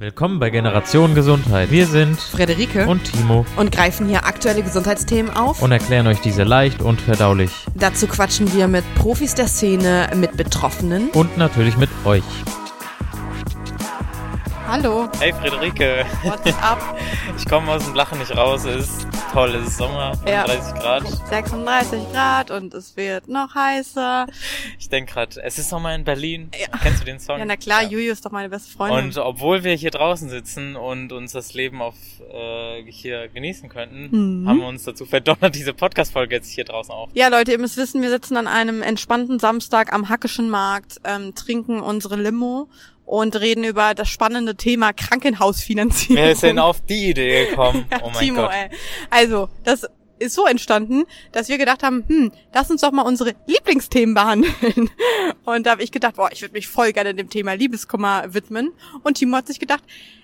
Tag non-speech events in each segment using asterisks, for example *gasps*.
Willkommen bei Generation Gesundheit. Wir sind Frederike und Timo und greifen hier aktuelle Gesundheitsthemen auf. und erklären euch diese leicht und verdaulich. Dazu quatschen wir mit Profis der Szene, mit Betroffenen. Und natürlich mit euch. Hallo, Hey Friederike, what's up? *laughs* ich komme aus dem Lachen nicht raus. Es ist toll, es ist Sommer, Ja. 35 Grad. 36 Grad und es wird noch heißer. Ich denke gerade, es ist Sommer in Berlin. Ja. Kennst du den Song? Ja, na klar, Juju ist doch meine beste Freundin. Und obwohl wir hier draußen sitzen und uns das Leben auf äh, hier genießen könnten, Mhm. haben wir uns dazu verdonnert, diese Podcast-Folge jetzt hier draußen auf. ja, Leute, ihr müsst wissen, wir sitzen an einem entspannten Samstag am Hackischen Markt, ähm, trinken unsere Limo und reden über das spannende Thema Krankenhausfinanzierung. Wer ist denn auf die Idee gekommen? *laughs* Ja, oh mein Timo, Gott. ey. Also, das ist so entstanden, dass wir gedacht haben, hm, lass uns doch mal unsere Lieblingsthemen behandeln. *laughs* Und da habe ich gedacht, boah, ich würde mich voll gerne dem Thema Liebeskummer widmen. Und Timo hat sich gedacht,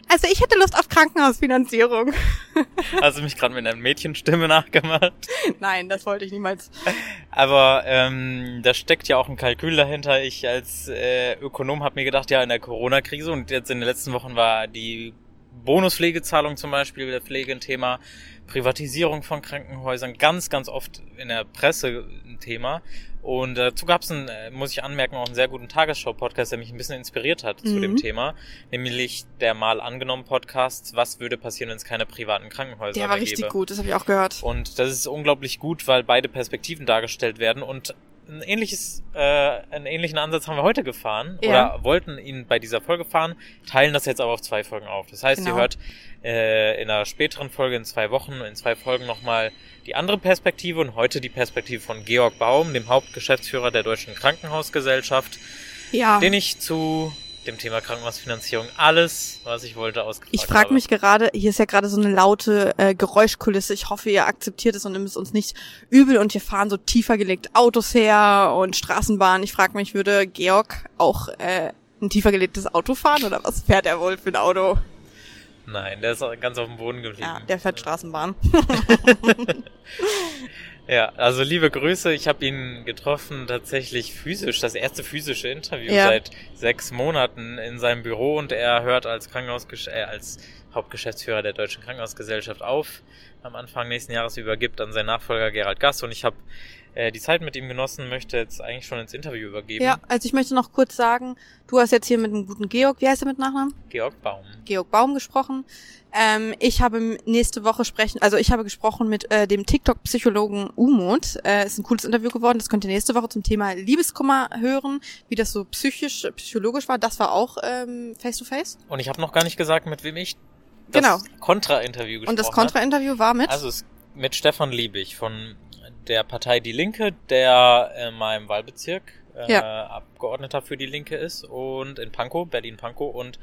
also ich hätte Lust auf Krankenhausfinanzierung. *laughs* Hast du mich gerade mit einer Mädchenstimme nachgemacht? Nein, das wollte ich niemals. Aber ähm, da steckt ja auch ein Kalkül dahinter. Ich als äh, Ökonom habe mir gedacht, ja, in der Corona-Krise und jetzt in den letzten Wochen war die Bonuspflegezahlung zum Beispiel der Pflege ein Thema, Privatisierung von Krankenhäusern ganz, ganz oft in der Presse ein Thema. Und dazu gab es, äh, muss ich anmerken, auch einen sehr guten Tagesschau-Podcast, der mich ein bisschen inspiriert hat zu Mhm. dem Thema, nämlich der mal angenommen Podcast, was würde passieren, wenn es keine privaten Krankenhäuser Der war richtig gäbe. gut, das habe ich auch gehört. Und das ist unglaublich gut, weil beide Perspektiven dargestellt werden und ein ähnliches, äh, einen ähnlichen Ansatz haben wir heute gefahren Ja. oder wollten ihn bei dieser Folge fahren, teilen das jetzt aber auf zwei Folgen auf. Das heißt, Genau. ihr hört äh, in einer späteren Folge in zwei Wochen, in zwei Folgen nochmal die andere Perspektive und heute die Perspektive von Georg Baum, dem Hauptgeschäftsführer der Deutschen Krankenhausgesellschaft, Ja. den ich zu dem Thema Krankenhausfinanzierung alles, was ich wollte, ausgefragt Ich frage mich gerade, hier ist ja gerade so eine laute äh, Geräuschkulisse. Ich hoffe, ihr akzeptiert es und nimmt es uns nicht übel. Und hier fahren so tiefer gelegte Autos her und Straßenbahnen. Ich frage mich, würde Georg auch äh, ein tiefer gelegtes Auto fahren oder was fährt er wohl für ein Auto? Nein, der ist ganz auf dem Boden geblieben. Ja, der fährt Straßenbahn. *laughs* *laughs* Ja, also liebe Grüße. Ich habe ihn getroffen, tatsächlich physisch, das erste physische Interview Ja. seit sechs Monaten in seinem Büro und er hört als Krankenhausgesch äh, als Hauptgeschäftsführer der Deutschen Krankenhausgesellschaft auf. Am Anfang nächsten Jahres übergibt an seinen Nachfolger Gerald Gass und ich habe äh, die Zeit mit ihm genossen, möchte jetzt eigentlich schon ins Interview übergeben. Ja, also ich möchte noch kurz sagen, du hast jetzt hier mit einem guten Georg, wie heißt er mit Nachnamen? Georg Baum. Georg Baum gesprochen. Ähm, ich habe nächste Woche sprechen, also ich habe gesprochen mit äh, dem TikTok-Psychologen Umut. Äh, ist ein cooles Interview geworden. Das könnt ihr nächste Woche zum Thema Liebeskummer hören, wie das so psychisch, psychologisch war. Das war auch ähm, face to face. Und ich habe noch gar nicht gesagt, mit wem ich das Genau. Kontra-Interview gesprochen Und das habe. Kontra-Interview war mit. Also es, mit Stefan Liebig von der Partei Die Linke, der in meinem Wahlbezirk äh, Ja. Abgeordneter für Die Linke ist und in Pankow, Berlin-Pankow und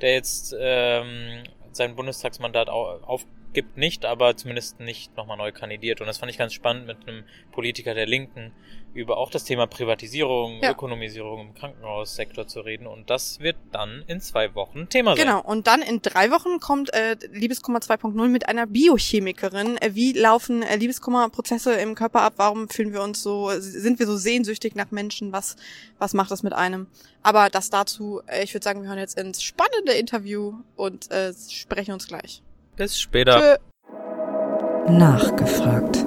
der jetzt ähm, sein Bundestagsmandat au aufgibt nicht, aber zumindest nicht nochmal neu kandidiert. Und das fand ich ganz spannend mit einem Politiker der Linken über auch das Thema Privatisierung, Ja. Ökonomisierung im Krankenhaussektor zu reden. Und das wird dann in zwei Wochen Thema sein. Genau, und dann in drei Wochen kommt äh, Liebeskummer 2.0 mit einer Biochemikerin. Äh, wie laufen äh, Liebeskummerprozesse im Körper ab? Warum fühlen wir uns so, sind wir so sehnsüchtig nach Menschen? Was, was macht das mit einem? Aber das dazu, äh, ich würde sagen, wir hören jetzt ins spannende Interview und äh, sprechen uns gleich. Bis später. Tschö. Nachgefragt.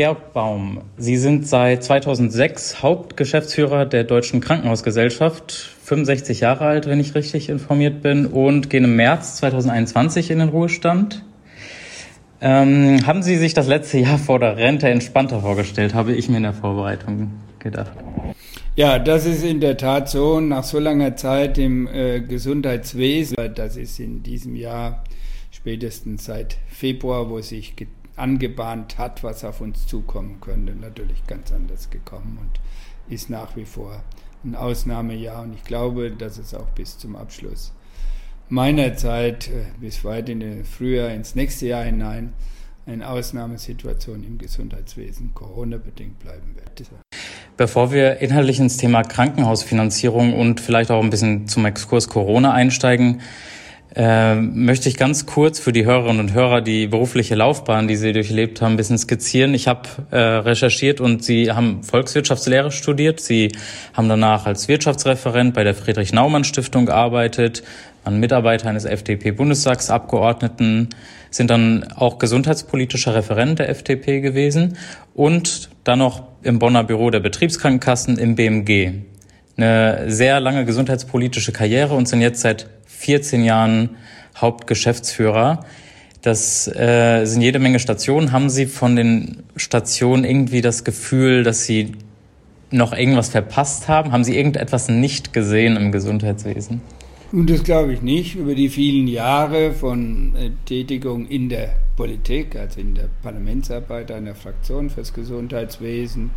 Georg Baum, Sie sind seit 2006 Hauptgeschäftsführer der Deutschen Krankenhausgesellschaft, 65 Jahre alt, wenn ich richtig informiert bin, und gehen im März 2021 in den Ruhestand. Ähm, haben Sie sich das letzte Jahr vor der Rente entspannter vorgestellt, habe ich mir in der Vorbereitung gedacht. Ja, das ist in der Tat so. Nach so langer Zeit im äh, Gesundheitswesen, das ist in diesem Jahr spätestens seit Februar, wo sich angebahnt hat, was auf uns zukommen könnte, natürlich ganz anders gekommen und ist nach wie vor ein Ausnahmejahr. Und ich glaube, dass es auch bis zum Abschluss meiner Zeit, äh, bis weit in den Frühjahr, ins nächste Jahr hinein, eine Ausnahmesituation im Gesundheitswesen Corona-bedingt bleiben wird. Bevor wir inhaltlich ins Thema Krankenhausfinanzierung und vielleicht auch ein bisschen zum Exkurs Corona einsteigen, äh, möchte ich ganz kurz für die Hörerinnen und Hörer die berufliche Laufbahn, die Sie durchlebt haben, ein bisschen skizzieren. Ich habe äh, recherchiert und Sie haben Volkswirtschaftslehre studiert. Sie haben danach als Wirtschaftsreferent bei der Friedrich-Naumann-Stiftung gearbeitet, an Mitarbeiter eines FDP-Bundestagsabgeordneten, sind dann auch gesundheitspolitischer Referent der FDP gewesen und dann noch im Bonner Büro der Betriebskrankenkassen im BMG. Eine sehr lange gesundheitspolitische Karriere und sind jetzt seit 14 Jahren Hauptgeschäftsführer. Das äh, sind jede Menge Stationen. Haben Sie von den Stationen irgendwie das Gefühl, dass Sie noch irgendwas verpasst haben? Haben Sie irgendetwas nicht gesehen im Gesundheitswesen? Und das glaube ich nicht. Über die vielen Jahre von äh, Tätigung in der Politik, also in der Parlamentsarbeit einer Fraktion fürs Gesundheitswesen,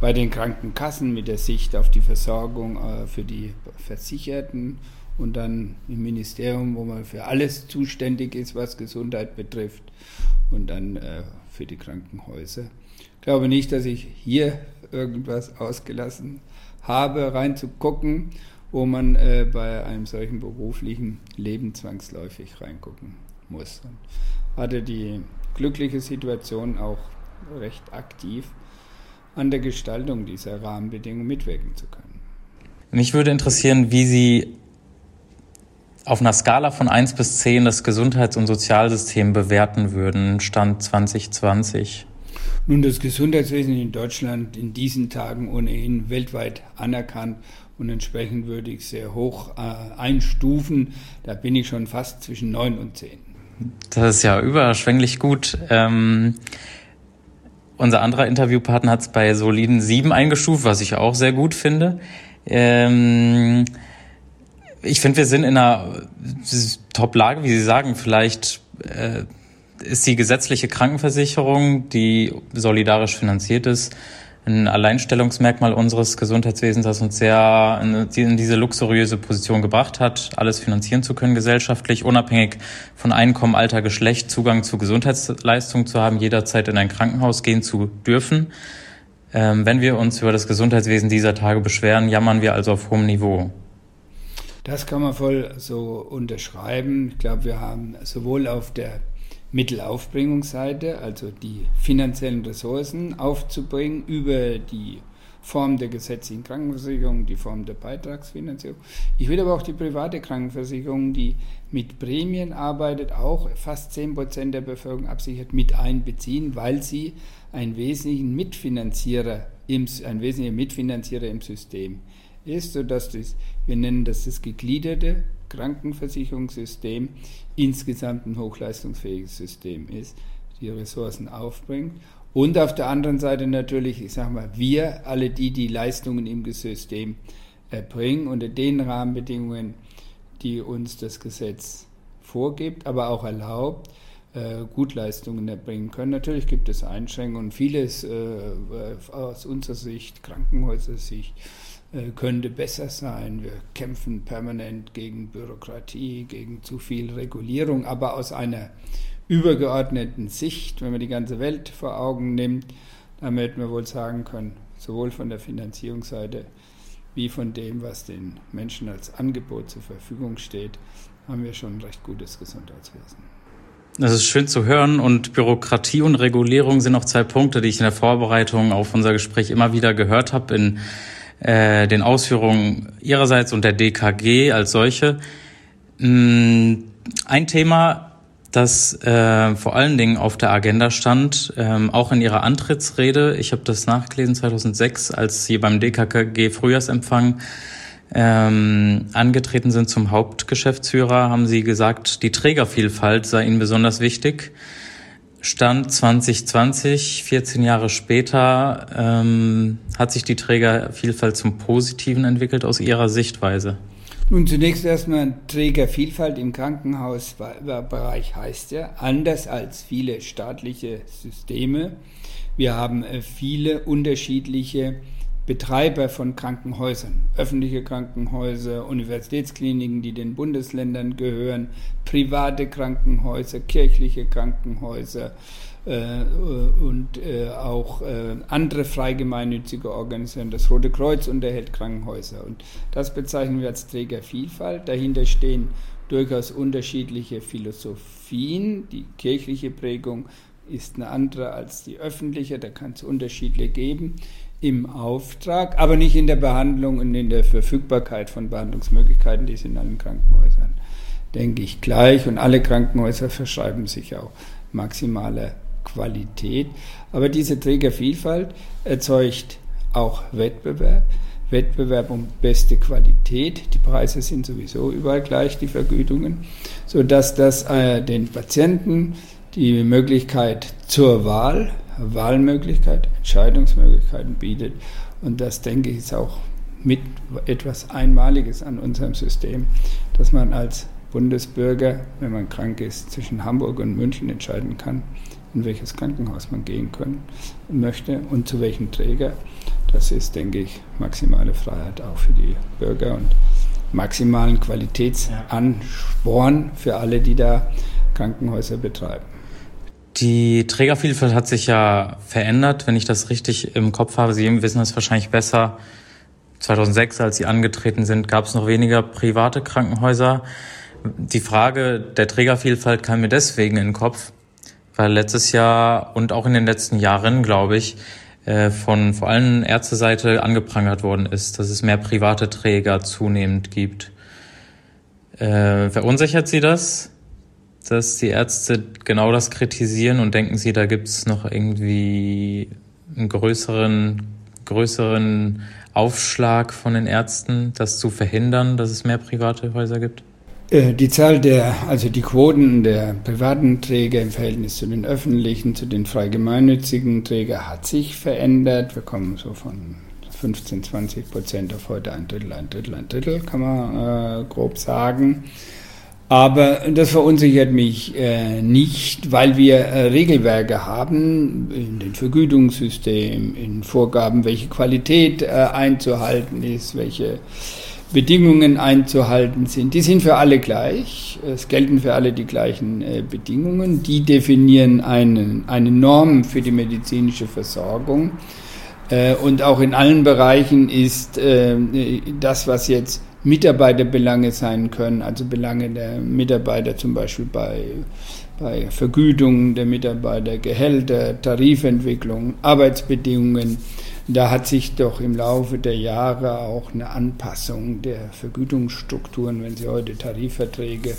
bei den Krankenkassen mit der Sicht auf die Versorgung äh, für die Versicherten und dann im Ministerium, wo man für alles zuständig ist, was Gesundheit betrifft und dann äh, für die Krankenhäuser. Ich glaube nicht, dass ich hier irgendwas ausgelassen habe, reinzugucken, wo man äh, bei einem solchen beruflichen Leben zwangsläufig reingucken muss. Und hatte die glückliche Situation auch recht aktiv an der Gestaltung dieser Rahmenbedingungen mitwirken zu können. Mich würde interessieren, wie Sie auf einer Skala von 1 bis 10 das Gesundheits- und Sozialsystem bewerten würden, Stand 2020. Nun, das Gesundheitswesen in Deutschland in diesen Tagen ohnehin weltweit anerkannt und entsprechend würde ich sehr hoch äh, einstufen. Da bin ich schon fast zwischen 9 und 10. Das ist ja überschwänglich gut. Ähm, unser anderer Interviewpartner hat es bei soliden 7 eingestuft, was ich auch sehr gut finde. Ähm, ich finde, wir sind in einer Top-Lage, wie Sie sagen. Vielleicht äh, ist die gesetzliche Krankenversicherung, die solidarisch finanziert ist, ein Alleinstellungsmerkmal unseres Gesundheitswesens, das uns sehr in diese luxuriöse Position gebracht hat, alles finanzieren zu können gesellschaftlich, unabhängig von Einkommen, Alter, Geschlecht, Zugang zu Gesundheitsleistungen zu haben, jederzeit in ein Krankenhaus gehen zu dürfen. Ähm, wenn wir uns über das Gesundheitswesen dieser Tage beschweren, jammern wir also auf hohem Niveau. Das kann man voll so unterschreiben. Ich glaube, wir haben sowohl auf der Mittelaufbringungsseite, also die finanziellen Ressourcen aufzubringen über die Form der gesetzlichen Krankenversicherung, die Form der Beitragsfinanzierung. Ich will aber auch die private Krankenversicherung, die mit Prämien arbeitet, auch fast 10 Prozent der Bevölkerung absichert, mit einbeziehen, weil sie einen wesentlichen Mitfinanzierer im, ein wesentlicher Mitfinanzierer im System ist, sodass das, wir nennen das das gegliederte Krankenversicherungssystem insgesamt ein hochleistungsfähiges System ist, die Ressourcen aufbringt. Und auf der anderen Seite natürlich, ich sage mal, wir, alle die, die Leistungen im System erbringen, unter den Rahmenbedingungen, die uns das Gesetz vorgibt, aber auch erlaubt, äh, Gutleistungen erbringen können. Natürlich gibt es Einschränkungen, vieles äh, aus unserer Sicht, Krankenhäuser-Sicht, äh, könnte besser sein. Wir kämpfen permanent gegen Bürokratie, gegen zu viel Regulierung, aber aus einer übergeordneten Sicht, wenn man die ganze Welt vor Augen nimmt, hätten wir wohl sagen können, sowohl von der Finanzierungsseite wie von dem, was den Menschen als Angebot zur Verfügung steht, haben wir schon ein recht gutes Gesundheitswesen. Das ist schön zu hören und Bürokratie und Regulierung sind auch zwei Punkte, die ich in der Vorbereitung auf unser Gespräch immer wieder gehört habe in äh, den Ausführungen Ihrerseits und der DKG als solche. Mm, ein Thema, das äh, vor allen Dingen auf der Agenda stand, ähm, auch in Ihrer Antrittsrede, ich habe das nachgelesen 2006, als Sie beim DKG Frühjahrsempfang ähm, angetreten sind zum Hauptgeschäftsführer, haben Sie gesagt, die Trägervielfalt sei Ihnen besonders wichtig. Stand 2020, 14 Jahre später, ähm, hat sich die Trägervielfalt zum Positiven entwickelt aus Ihrer Sichtweise? Nun, zunächst erstmal Trägervielfalt im Krankenhausbereich heißt ja, anders als viele staatliche Systeme. Wir haben äh, viele unterschiedliche Betreiber von Krankenhäusern, öffentliche Krankenhäuser, Universitätskliniken, die den Bundesländern gehören, private Krankenhäuser, kirchliche Krankenhäuser äh, und äh, auch äh, andere freigemeinnützige Organisationen. Das Rote Kreuz unterhält Krankenhäuser und das bezeichnen wir als Trägervielfalt. Dahinter stehen durchaus unterschiedliche Philosophien. Die kirchliche Prägung ist eine andere als die öffentliche, da kann es Unterschiede geben im Auftrag, aber nicht in der Behandlung und in der Verfügbarkeit von Behandlungsmöglichkeiten, die es in allen Krankenhäusern denke ich, gleich und alle Krankenhäuser verschreiben sich auch maximale Qualität. Aber diese Trägervielfalt erzeugt auch Wettbewerb. Wettbewerb um beste Qualität. Die Preise sind sowieso überall gleich, die Vergütungen, sodass das äh, den Patienten die Möglichkeit zur Wahl, Wahlmöglichkeit, Entscheidungsmöglichkeiten bietet. Und das, denke ich, ist auch mit etwas Einmaliges an unserem System, dass man als Bundesbürger, wenn man krank ist, zwischen Hamburg und München entscheiden kann, in welches Krankenhaus man gehen können, möchte und zu welchem Träger. Das ist, denke ich, maximale Freiheit auch für die Bürger und maximalen Qualitätsansporn für alle, die da Krankenhäuser betreiben. Die Trägervielfalt hat sich ja verändert, wenn ich das richtig im Kopf habe. Sie wissen das wahrscheinlich besser. 2006, als Sie angetreten sind, gab es noch weniger private Krankenhäuser. Die Frage der Trägervielfalt kam mir deswegen in den Kopf, weil letztes Jahr und auch in den letzten Jahren, glaube ich, äh, von vor allem Ärzteseite angeprangert worden ist, dass es mehr private Träger zunehmend gibt. Äh, verunsichert Sie das, dass die Ärzte genau das kritisieren und denken Sie, da gibt es noch irgendwie einen größeren, größeren Aufschlag von den Ärzten, das zu verhindern, dass es mehr private Häuser gibt? Äh, die Zahl der, also die Quoten der privaten Träger im Verhältnis zu den öffentlichen, zu den frei gemeinnützigen Trägern hat sich verändert. Wir kommen so von 15, 20 Prozent auf heute ein Drittel, ein Drittel, ein Drittel, kann man äh, grob sagen. Aber das verunsichert mich äh, nicht, weil wir äh, Regelwerke haben in den Vergütungssystemen, in Vorgaben, welche Qualität äh, einzuhalten ist, welche Bedingungen einzuhalten sind. Die sind für alle gleich. Es gelten für alle die gleichen äh, Bedingungen. Die definieren einen, eine Norm für die medizinische Versorgung. Äh, und auch in allen Bereichen ist äh, das, was jetzt Mitarbeiterbelange sein können, also Belange der Mitarbeiter zum Beispiel bei, bei Vergütung der Mitarbeiter, Gehälter, Tarifentwicklung, Arbeitsbedingungen, da hat sich doch im Laufe der Jahre auch eine Anpassung der Vergütungsstrukturen, wenn Sie heute Tarifverträge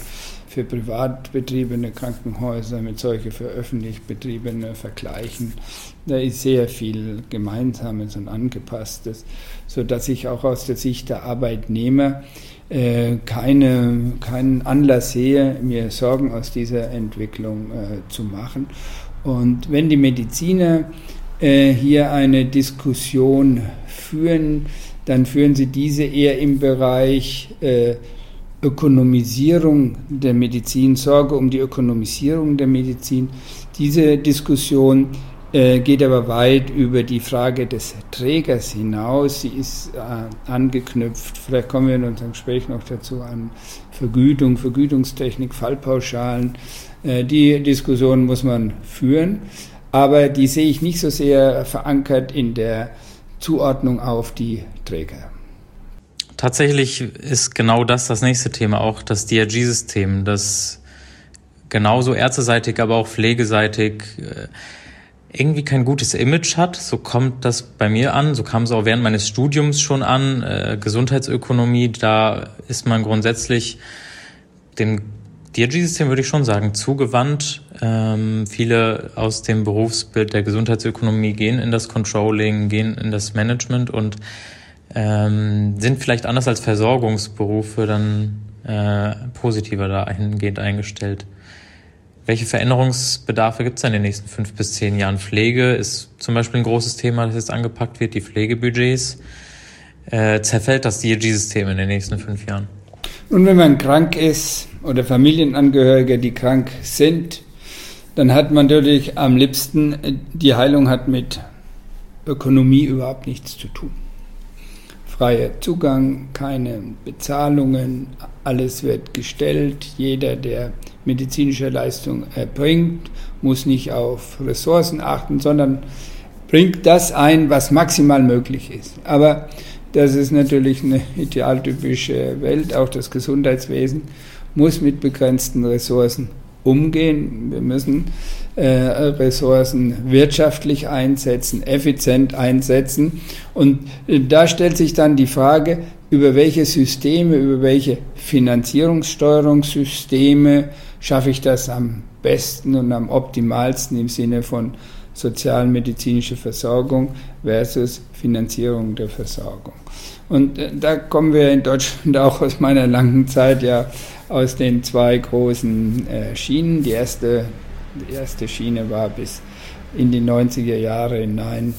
für privat betriebene Krankenhäuser mit solche für öffentlich betriebene vergleichen, da ist sehr viel Gemeinsames und Angepasstes, sodass ich auch aus der Sicht der Arbeitnehmer äh, keine, keinen Anlass sehe, mir Sorgen aus dieser Entwicklung äh, zu machen. Und wenn die Mediziner äh, hier eine Diskussion führen, dann führen sie diese eher im Bereich äh, Ökonomisierung der Medizin, Sorge um die Ökonomisierung der Medizin. Diese Diskussion äh, geht aber weit über die Frage des Trägers hinaus. Sie ist äh, angeknüpft, vielleicht kommen wir in unserem Gespräch noch dazu, an Vergütung, Vergütungstechnik, Fallpauschalen. Äh, die Diskussion muss man führen aber die sehe ich nicht so sehr verankert in der Zuordnung auf die Träger. Tatsächlich ist genau das das nächste Thema, auch das DRG-System, das genauso ärzteseitig, aber auch pflegeseitig äh, irgendwie kein gutes Image hat. So kommt das bei mir an. So kam es auch während meines Studiums schon an. Äh, Gesundheitsökonomie, da ist man grundsätzlich dem DRG-System würde ich schon sagen, zugewandt. Ähm, viele aus dem Berufsbild der Gesundheitsökonomie gehen in das Controlling, gehen in das Management und ähm, sind vielleicht anders als Versorgungsberufe dann äh, positiver dahingehend eingestellt. Welche Veränderungsbedarfe gibt es in den nächsten fünf bis zehn Jahren? Pflege ist zum Beispiel ein großes Thema, das jetzt angepackt wird, die Pflegebudgets. Äh, zerfällt das DRG-System in den nächsten fünf Jahren? Und wenn man krank ist oder Familienangehörige, die krank sind, dann hat man natürlich am liebsten, die Heilung hat mit Ökonomie überhaupt nichts zu tun. Freier Zugang, keine Bezahlungen, alles wird gestellt. Jeder, der medizinische Leistung erbringt, muss nicht auf Ressourcen achten, sondern bringt das ein, was maximal möglich ist. Aber das ist natürlich eine *laughs* idealtypische Welt. Auch das Gesundheitswesen muss mit begrenzten Ressourcen umgehen. Wir müssen Ressourcen wirtschaftlich einsetzen, effizient einsetzen. Und äh, da stellt sich dann die Frage, über welche Systeme, über welche Finanzierungssteuerungssysteme schaffe ich das am besten und am optimalsten im Sinne von sozialmedizinische Versorgung versus Finanzierung der Versorgung. Und äh, da kommen wir in Deutschland *laughs* auch aus meiner langen Zeit ja aus den zwei großen äh, Schienen. Die erste, die erste Schiene war bis in die 90er Jahre hinein.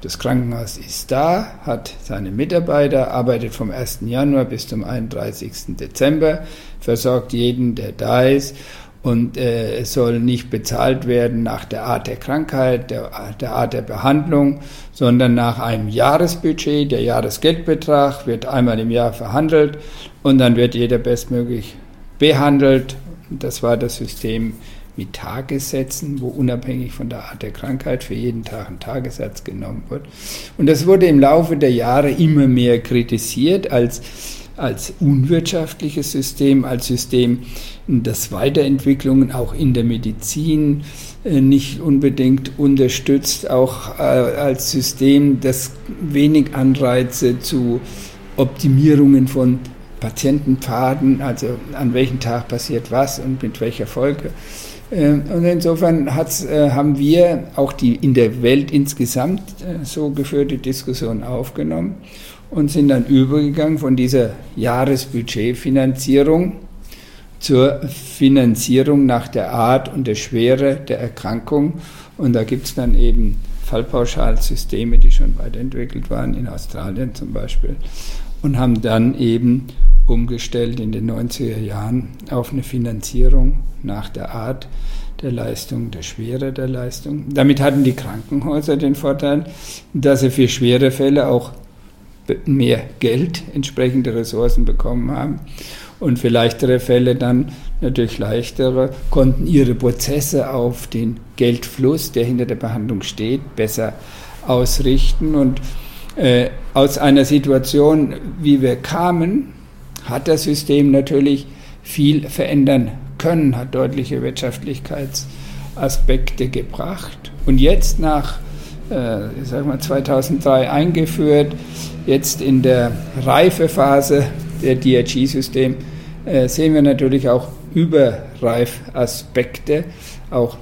Das Krankenhaus ist da, hat seine Mitarbeiter, arbeitet vom 1. Januar bis zum 31. Dezember, versorgt jeden, der da ist und äh, es soll nicht bezahlt werden nach der Art der Krankheit, der, der Art der Behandlung, sondern nach einem Jahresbudget. Der Jahresgeldbetrag wird einmal im Jahr verhandelt und dann wird jeder bestmöglich behandelt. Das war das System mit Tagessätzen, wo unabhängig von der Art der Krankheit für jeden Tag ein Tagessatz genommen wird. Und das wurde im Laufe der Jahre immer mehr kritisiert als als unwirtschaftliches System, als System, das Weiterentwicklungen auch in der Medizin äh, nicht unbedingt unterstützt, auch äh, als System, das wenig Anreize zu Optimierungen von Patientenpfaden, also an welchem Tag passiert was und mit welcher Folge. Äh, und insofern haben wir auch die in der Welt insgesamt so geführte Diskussion aufgenommen und sind dann übergegangen von dieser Jahresbudgetfinanzierung zur Finanzierung nach der Art und der Schwere der Erkrankung. Und da gibt es dann eben Fallpauschalsysteme, die schon weiterentwickelt waren, in Australien zum Beispiel, und haben dann eben umgestellt in den 90er Jahren auf eine Finanzierung nach der Art der Leistung, der Schwere der Leistung. Damit hatten die Krankenhäuser den Vorteil, dass sie für schwere Fälle auch mehr Geld, entsprechende Ressourcen bekommen haben und für leichtere Fälle dann natürlich leichtere, konnten ihre Prozesse auf den Geldfluss, der hinter der Behandlung steht, besser ausrichten. Und äh, aus einer Situation, wie wir kamen, hat das System natürlich viel verändern können, hat deutliche Wirtschaftlichkeitsaspekte gebracht. Und jetzt nach äh, ich sag mal 2003 eingeführt, jetzt in der Reifephase der DRG-System äh, sehen wir natürlich auch Überreifaspekte, auch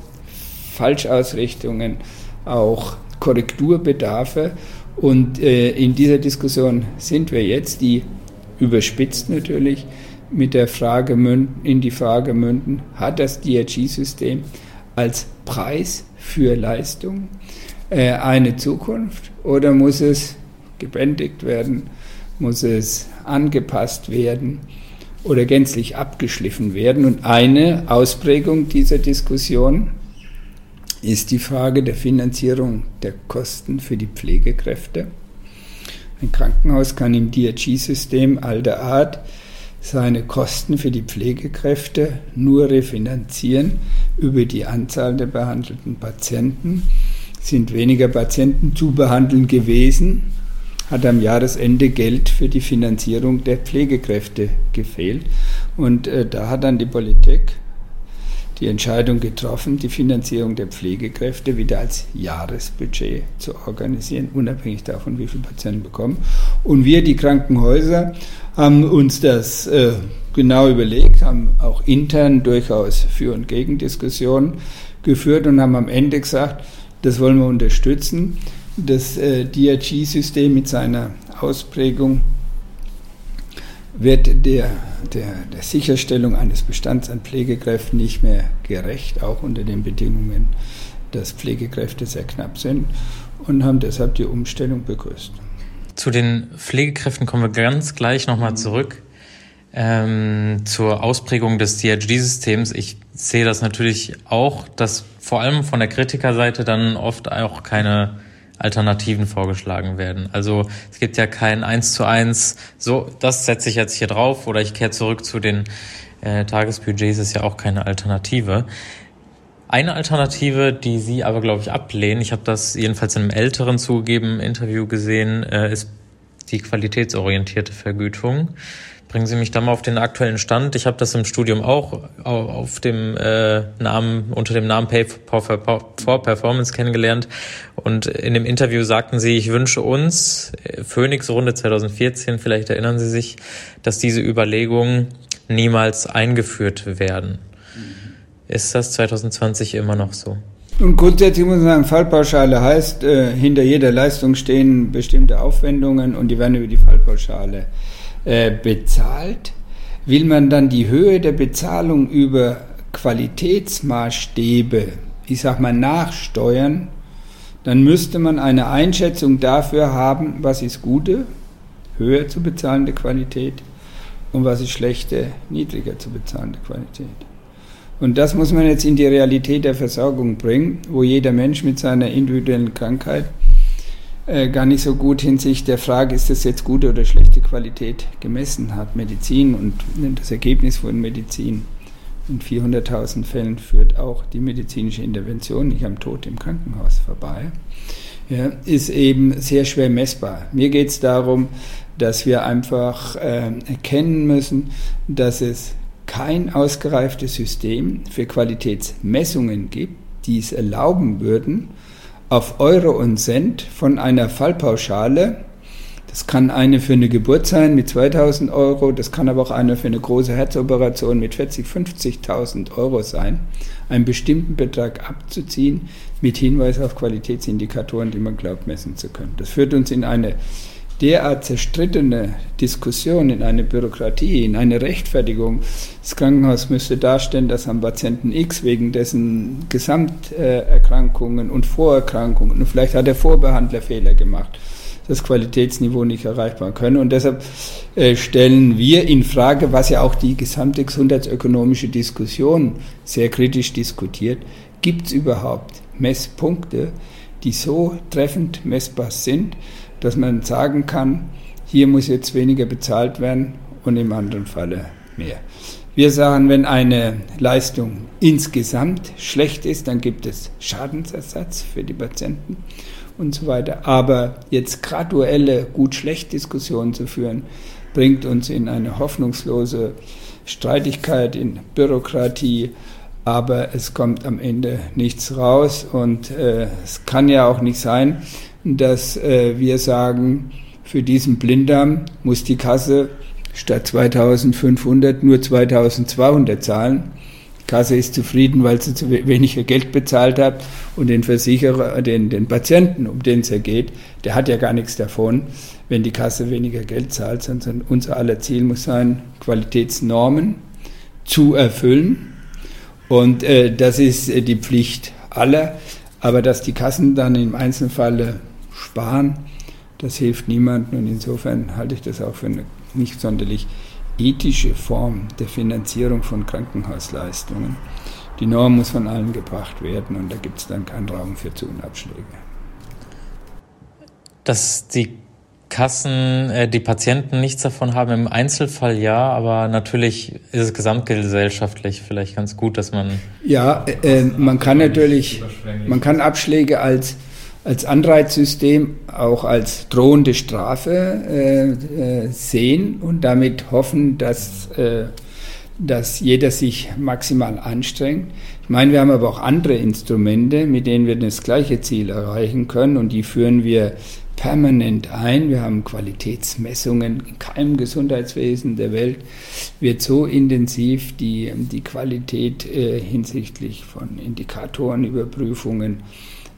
Falschausrichtungen, auch Korrekturbedarfe. Und äh, in dieser Diskussion sind wir jetzt, die überspitzt natürlich mit der Frage münden, in die Frage münden, hat das DRG-System als Preis für Leistung äh, eine Zukunft oder muss es gebändigt werden, muss es angepasst werden oder gänzlich abgeschliffen werden? Und eine Ausprägung dieser Diskussion ist die Frage der Finanzierung der Kosten für die Pflegekräfte. Ein Krankenhaus kann im DRG-System alter Art seine Kosten für die Pflegekräfte nur refinanzieren über die Anzahl der behandelten Patienten sind weniger Patienten zu behandeln gewesen, hat am Jahresende Geld für die Finanzierung der Pflegekräfte gefehlt. Und äh, da hat dann die Politik die Entscheidung getroffen, die Finanzierung der Pflegekräfte wieder als Jahresbudget zu organisieren, unabhängig davon, wie viele Patienten bekommen. Und wir, die Krankenhäuser, haben uns das äh, genau überlegt, haben auch intern durchaus Für- und Gegendiskussionen geführt und haben am Ende gesagt, das wollen wir unterstützen. Das äh, DRG-System mit seiner Ausprägung wird der, der, der Sicherstellung eines Bestands an Pflegekräften nicht mehr gerecht, auch unter den Bedingungen, dass Pflegekräfte sehr knapp sind und haben deshalb die Umstellung begrüßt. Zu den Pflegekräften kommen wir ganz gleich nochmal zurück. Ähm, zur Ausprägung des DRG-Systems. Ich sehe das natürlich auch, dass vor allem von der Kritikerseite dann oft auch keine Alternativen vorgeschlagen werden. Also es gibt ja kein eins zu eins, so, das setze ich jetzt hier drauf oder ich kehre zurück zu den äh, Tagesbudgets, ist ja auch keine Alternative. Eine Alternative, die Sie aber, glaube ich, ablehnen, ich habe das jedenfalls in einem älteren zugegeben Interview gesehen, äh, ist die qualitätsorientierte Vergütung. Bringen Sie mich da mal auf den aktuellen Stand. Ich habe das im Studium auch auf dem äh, Namen, unter dem Namen Pay for Performance kennengelernt. Und in dem Interview sagten Sie, ich wünsche uns, Phoenix Runde 2014, vielleicht erinnern Sie sich, dass diese Überlegungen niemals eingeführt werden. Ist das 2020 immer noch so? Und grundsätzlich muss man sagen, Fallpauschale heißt, äh, hinter jeder Leistung stehen bestimmte Aufwendungen und die werden über die Fallpauschale äh, bezahlt. Will man dann die Höhe der Bezahlung über Qualitätsmaßstäbe, ich sag mal, nachsteuern, dann müsste man eine Einschätzung dafür haben, was ist gute, höher zu bezahlende Qualität und was ist schlechte, niedriger zu bezahlende Qualität. Und das muss man jetzt in die Realität der Versorgung bringen, wo jeder Mensch mit seiner individuellen Krankheit äh, gar nicht so gut hinsichtlich der Frage, ist das jetzt gute oder schlechte Qualität gemessen hat. Medizin und das Ergebnis von Medizin in 400.000 Fällen führt auch die medizinische Intervention nicht am Tod im Krankenhaus vorbei, ja, ist eben sehr schwer messbar. Mir geht es darum, dass wir einfach äh, erkennen müssen, dass es kein ausgereiftes System für Qualitätsmessungen gibt, die es erlauben würden, auf Euro und Cent von einer Fallpauschale, das kann eine für eine Geburt sein mit 2000 Euro, das kann aber auch eine für eine große Herzoperation mit 40, 50.000 Euro sein, einen bestimmten Betrag abzuziehen mit Hinweis auf Qualitätsindikatoren, die man glaubt messen zu können. Das führt uns in eine derart zerstrittene Diskussion in eine Bürokratie, in eine Rechtfertigung. Das Krankenhaus müsste darstellen, dass am Patienten X wegen dessen Gesamterkrankungen und Vorerkrankungen, und vielleicht hat der Vorbehandler Fehler gemacht, das Qualitätsniveau nicht erreichbar können. Und deshalb äh, stellen wir in Frage, was ja auch die gesamte gesundheitsökonomische Diskussion sehr kritisch diskutiert, gibt es überhaupt Messpunkte, die so treffend messbar sind, dass man sagen kann, hier muss jetzt weniger bezahlt werden und im anderen Falle mehr. Wir sagen, wenn eine Leistung insgesamt schlecht ist, dann gibt es Schadensersatz für die Patienten und so weiter. Aber jetzt graduelle Gut-Schlecht-Diskussionen zu führen, bringt uns in eine hoffnungslose Streitigkeit, in Bürokratie, aber es kommt am Ende nichts raus und äh, es kann ja auch nicht sein, dass äh, wir sagen, für diesen Blinddarm muss die Kasse statt 2500 nur 2200 zahlen. Die Kasse ist zufrieden, weil sie zu weniger Geld bezahlt hat und den Versicherer, den, den Patienten, um den es ja geht, der hat ja gar nichts davon, wenn die Kasse weniger Geld zahlt, sondern unser aller Ziel muss sein, Qualitätsnormen zu erfüllen. Und äh, das ist äh, die Pflicht aller. Aber dass die Kassen dann im Einzelfall sparen, das hilft niemandem und insofern halte ich das auch für eine nicht sonderlich ethische Form der Finanzierung von Krankenhausleistungen. Die Norm muss von allen gebracht werden und da gibt es dann keinen Raum für Zu- und Abschläge. Dass die Kassen, äh, die Patienten nichts davon haben, im Einzelfall ja, aber natürlich ist es gesamtgesellschaftlich vielleicht ganz gut, dass man. Ja, äh, man kann natürlich, man kann Abschläge als als Anreizsystem auch als drohende Strafe äh, äh, sehen und damit hoffen, dass, äh, dass jeder sich maximal anstrengt. Ich meine, wir haben aber auch andere Instrumente, mit denen wir das gleiche Ziel erreichen können und die führen wir permanent ein. Wir haben Qualitätsmessungen in keinem Gesundheitswesen der Welt wird so intensiv die, die Qualität äh, hinsichtlich von Indikatoren, Überprüfungen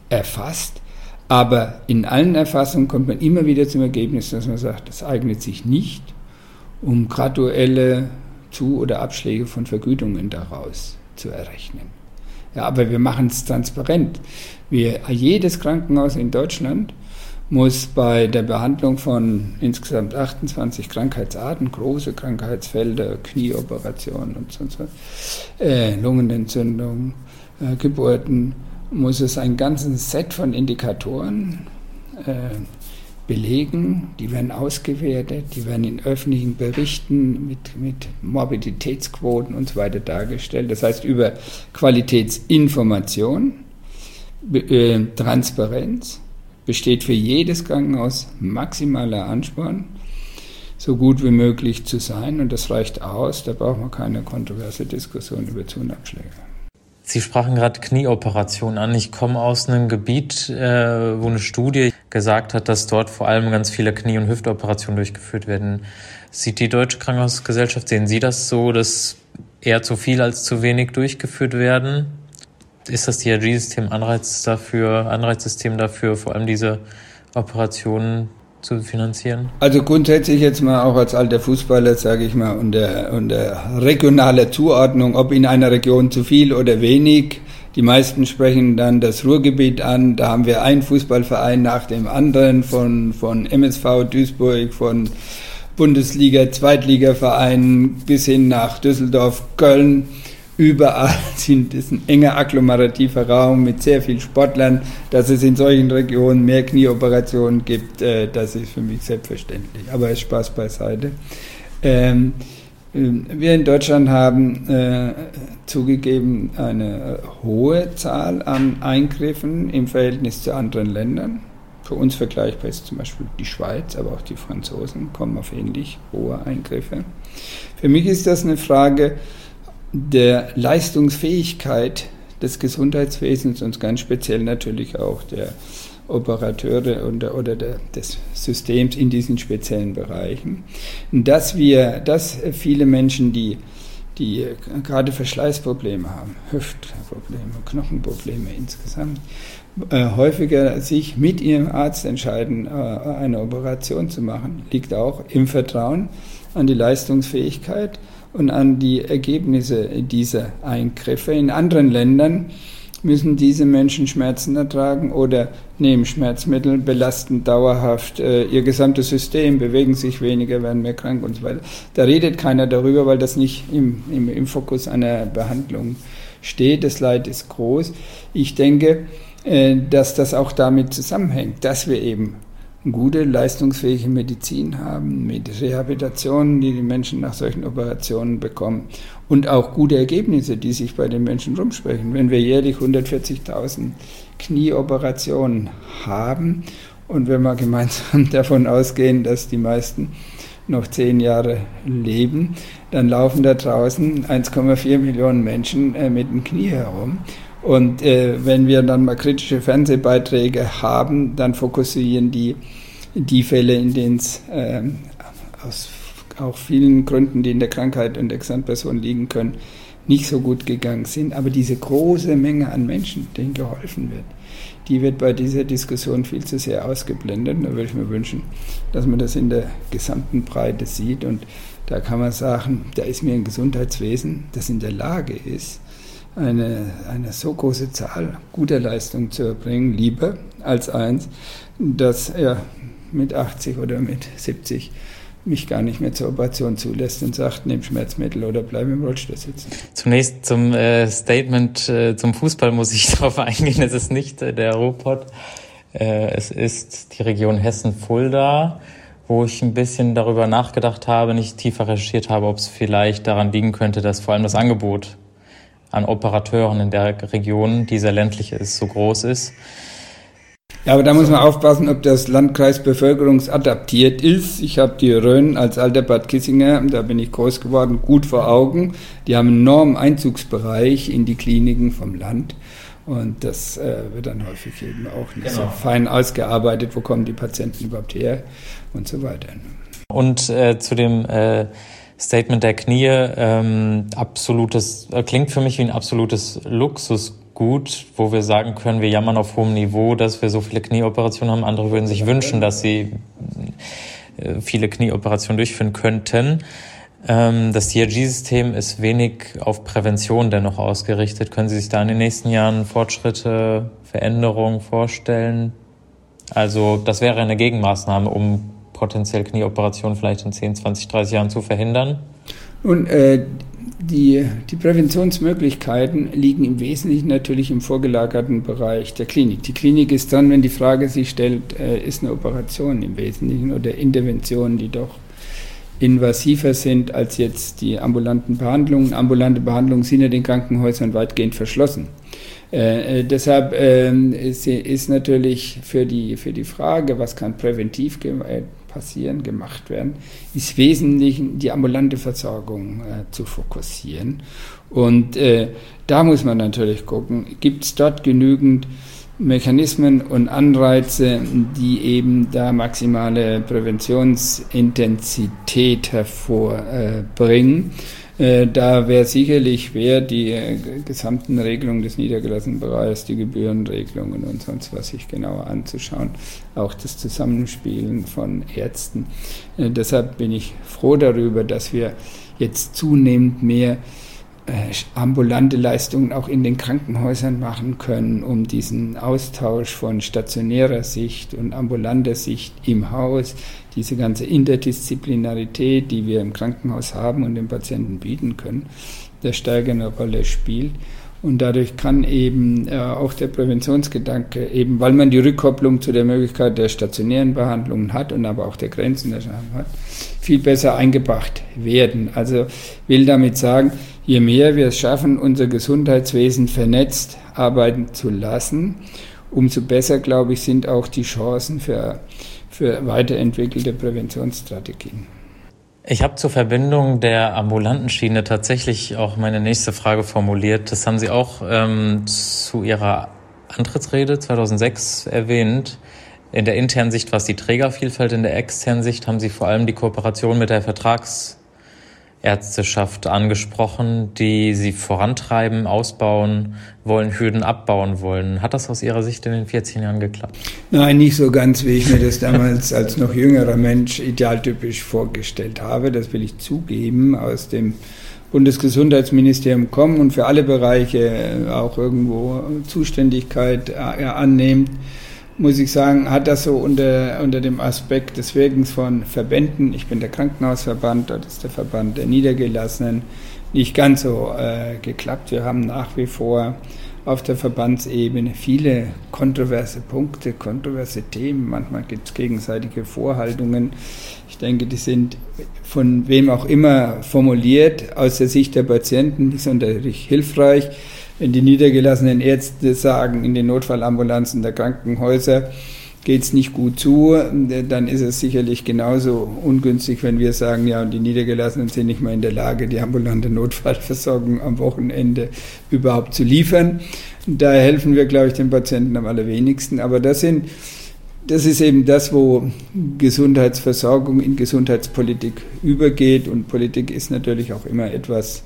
erfasst. Aber in allen Erfassungen kommt man immer wieder zum Ergebnis, dass man sagt, das eignet sich nicht, um graduelle Zu- oder Abschläge von Vergütungen daraus zu errechnen. Ja, aber wir machen es transparent. Wir, jedes Krankenhaus in Deutschland muss bei der Behandlung von insgesamt 28 Krankheitsarten, große Krankheitsfelder, Knieoperationen und sonst was, äh, Lungenentzündung, äh, Geburten, muss es ein ganzes Set von Indikatoren äh, belegen. Die werden ausgewertet, die werden in öffentlichen Berichten mit, mit Morbiditätsquoten und so weiter dargestellt. Das heißt, über Qualitätsinformation, äh, Transparenz besteht für jedes Krankenhaus maximaler Ansporn. so gut wie möglich zu sein und das reicht aus. Da braucht man keine kontroverse Diskussion über Zunabschläge. Sie sprachen gerade Knieoperationen an. Ich komme aus einem Gebiet, äh, wo eine Studie gesagt hat, dass dort vor allem ganz viele Knie- und Hüftoperationen durchgeführt werden. Sieht die Deutsche Krankenhausgesellschaft, sehen Sie das so, dass eher zu viel als zu wenig durchgeführt werden? Ist das DRG-System Anreiz dafür, Anreizsystem dafür, vor allem diese Operationen zu finanzieren? Also grundsätzlich jetzt mal auch als alter Fußballer, sage ich mal, unter, unter regionaler Zuordnung, ob in einer Region zu viel oder wenig. Die meisten sprechen dann das Ruhrgebiet an. Da haben wir einen Fußballverein nach dem anderen von, von MSV Duisburg, von Bundesliga, Zweitligavereinen bis hin nach Düsseldorf, Köln. Überall sind es ein enger agglomerativer Raum mit sehr vielen Sportlern. Dass es in solchen Regionen mehr Knieoperationen gibt, äh, das ist für mich selbstverständlich. Aber es Spaß beiseite. Ähm, wir in Deutschland haben äh, zugegeben eine hohe Zahl an Eingriffen im Verhältnis zu anderen Ländern. Für uns vergleichbar ist zum Beispiel die Schweiz, aber auch die Franzosen kommen auf ähnlich hohe Eingriffe. Für mich ist das eine Frage der Leistungsfähigkeit des Gesundheitswesens und ganz speziell natürlich auch der Operateure oder, oder der, des Systems in diesen speziellen Bereichen. Dass wir, dass viele Menschen, die, die gerade Verschleißprobleme haben, Hüftprobleme, Knochenprobleme insgesamt, äh, häufiger sich mit ihrem Arzt entscheiden, äh, eine Operation zu machen, liegt auch im Vertrauen an die Leistungsfähigkeit und an die Ergebnisse dieser Eingriffe. In anderen Ländern müssen diese Menschen Schmerzen ertragen oder nehmen Schmerzmittel, belasten dauerhaft äh, ihr gesamtes System, bewegen sich weniger, werden mehr krank und so weiter. Da redet keiner darüber, weil das nicht im, im, im Fokus einer Behandlung steht. Das Leid ist groß. Ich denke, äh, dass das auch damit zusammenhängt, dass wir eben gute, leistungsfähige Medizin haben, mit Rehabilitationen, die die Menschen nach solchen Operationen bekommen und auch gute Ergebnisse, die sich bei den Menschen rumsprechen. Wenn wir jährlich 140.000 Knieoperationen haben und wenn wir gemeinsam *laughs* davon ausgehen, dass die meisten noch zehn Jahre leben, dann laufen da draußen 1,4 Millionen Menschen äh, mit dem Knie herum. Und äh, wenn wir dann mal kritische Fernsehbeiträge haben, dann fokussieren die die Fälle, in denen es äh, aus auch vielen Gründen, die in der Krankheit und der Gesamtperson liegen können, nicht so gut gegangen sind. Aber diese große Menge an Menschen, denen geholfen wird, die wird bei dieser Diskussion viel zu sehr ausgeblendet. Da würde ich mir wünschen, dass man das in der gesamten Breite sieht. Und da kann man sagen, da ist mir ein Gesundheitswesen, das in der Lage ist, eine, eine so große Zahl guter Leistungen zu erbringen, lieber als eins, dass er mit 80 oder mit 70 mich gar nicht mehr zur Operation zulässt und sagt, nimm Schmerzmittel oder bleib im Rollstuhl sitzen. Zunächst zum äh, Statement äh, zum Fußball muss ich *laughs* darauf eingehen. Es ist nicht äh, der Ruhrpott, äh, es ist die Region Hessen-Fulda, wo ich ein bisschen darüber nachgedacht habe, nicht tiefer recherchiert habe, ob es vielleicht daran liegen könnte, dass vor allem das Angebot an Operateuren in der Region, die sehr ländlich ist, so groß ist. Ja, aber da muss man aufpassen, ob das Landkreis bevölkerungsadaptiert ist. Ich habe die Rhön als alter Bad Kissinger, da bin ich groß geworden, gut vor Augen. Die haben einen enormen Einzugsbereich in die Kliniken vom Land. Und das äh, wird dann häufig eben auch nicht genau. so fein ausgearbeitet, wo kommen die Patienten überhaupt her und so weiter. Und äh, zu dem äh, Statement der Knie, ähm, absolutes, äh, klingt für mich wie ein absolutes Luxusgut, wo wir sagen können, wir jammern auf hohem Niveau, dass wir so viele Knieoperationen haben. Andere würden sich wünschen, dass sie äh, viele Knieoperationen durchführen könnten. Ähm, das DRG-System ist wenig auf Prävention dennoch ausgerichtet. Können Sie sich da in den nächsten Jahren Fortschritte, Veränderungen vorstellen? Also das wäre eine Gegenmaßnahme, um potenziell Knieoperationen vielleicht in 10, 20, 30 Jahren zu verhindern? Und äh, die, die Präventionsmöglichkeiten liegen im Wesentlichen natürlich im vorgelagerten Bereich der Klinik. Die Klinik ist dann, wenn die Frage sich stellt, äh, ist eine Operation im Wesentlichen oder Interventionen, die doch invasiver sind als jetzt die ambulanten Behandlungen. Ambulante Behandlungen sind ja den Krankenhäusern weitgehend verschlossen. Äh, äh, deshalb äh, ist, ist, natürlich für die, für die Frage, was kann präventiv, äh, passieren, gemacht werden, ist wesentlich die ambulante Versorgung äh, zu fokussieren. Und äh, da muss man natürlich gucken, gibt es dort genügend Mechanismen und Anreize, die eben da maximale Präventionsintensität hervorbringen. Äh, da wäre sicherlich wert, die äh, gesamten Regelungen des niedergelassenen Bereichs, die Gebührenregelungen und sonst was sich genauer anzuschauen. Auch das Zusammenspielen von Ärzten. Äh, deshalb bin ich froh darüber, dass wir jetzt zunehmend mehr äh, ambulante Leistungen auch in den Krankenhäusern machen können, um diesen Austausch von stationärer Sicht und ambulanter Sicht im Haus, diese ganze Interdisziplinarität, die wir im Krankenhaus haben und den Patienten bieten können, der stärker eine Rolle spielt. Und dadurch kann eben äh, auch der Präventionsgedanke, eben weil man die Rückkopplung zu der Möglichkeit der stationären Behandlungen hat und aber auch der Grenzen der Scham hat, viel besser eingebracht werden. Also will damit sagen, je mehr wir es schaffen, unser Gesundheitswesen vernetzt arbeiten zu lassen, umso besser, glaube ich, sind auch die Chancen für, für weiterentwickelte Präventionsstrategien. Ich habe zur Verbindung der ambulanten Schiene tatsächlich auch meine nächste Frage formuliert. Das haben Sie auch ähm, zu Ihrer Antrittsrede 2006 erwähnt. In der internen Sicht war es die Trägervielfalt, in der externen Sicht haben Sie vor allem die Kooperation mit der Vertragsärzteschaft angesprochen, die Sie vorantreiben, ausbauen wollen, Hürden abbauen wollen. Hat das aus Ihrer Sicht in den 14 Jahren geklappt? Nein, nicht so ganz, wie ich mir das damals als noch jüngerer Mensch idealtypisch vorgestellt habe. Das will ich zugeben. Aus dem Bundesgesundheitsministerium kommen und für alle Bereiche auch irgendwo Zuständigkeit annimmt muss ich sagen, hat das so unter, unter dem Aspekt des Wirkens von Verbänden, ich bin der Krankenhausverband, dort ist der Verband der Niedergelassenen, nicht ganz so äh, geklappt. Wir haben nach wie vor auf der Verbandsebene viele kontroverse Punkte, kontroverse Themen. Manchmal gibt es gegenseitige Vorhaltungen. Ich denke, die sind von wem auch immer formuliert, aus der Sicht der Patienten nicht sonderlich hilfreich wenn die niedergelassenen Ärzte sagen, in den Notfallambulanzen der Krankenhäuser geht es nicht gut zu, dann ist es sicherlich genauso ungünstig, wenn wir sagen, ja, und die Niedergelassenen sind nicht mehr in der Lage, die ambulante Notfallversorgung am Wochenende überhaupt zu liefern. Da helfen wir, glaube ich, den Patienten am allerwenigsten. Aber das sind das ist eben das, wo Gesundheitsversorgung in Gesundheitspolitik übergeht. Und Politik ist natürlich auch immer etwas,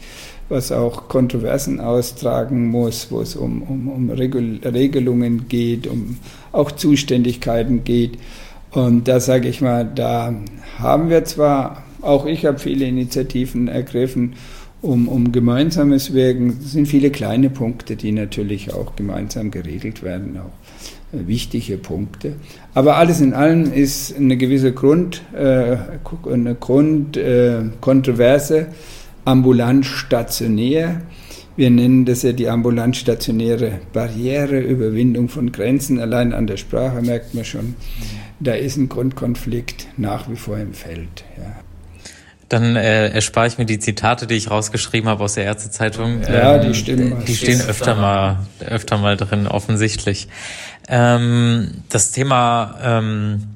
was auch Kontroversen austragen muss, wo es um, um, um Regelungen geht, um auch Zuständigkeiten geht. Und da sage ich mal, da haben wir zwar, auch ich habe viele Initiativen ergriffen, um, um gemeinsames Wirken. Es sind viele kleine Punkte, die natürlich auch gemeinsam geregelt werden, auch äh, wichtige Punkte. Aber alles in allem ist eine gewisse Grund, äh, eine Grundkontroverse. Äh, ambulant stationär. Wir nennen das ja die ambulant stationäre Barriere, Überwindung von Grenzen. Allein an der Sprache merkt man schon, da ist ein Grundkonflikt nach wie vor im Feld. Ja. Dann äh, erspare ich mir die Zitate, die ich rausgeschrieben habe aus der Ärztezeitung. Ja, die ähm, stimmen. Die stehen öfter mal, öfter mal drin, offensichtlich. Ähm, das Thema ähm,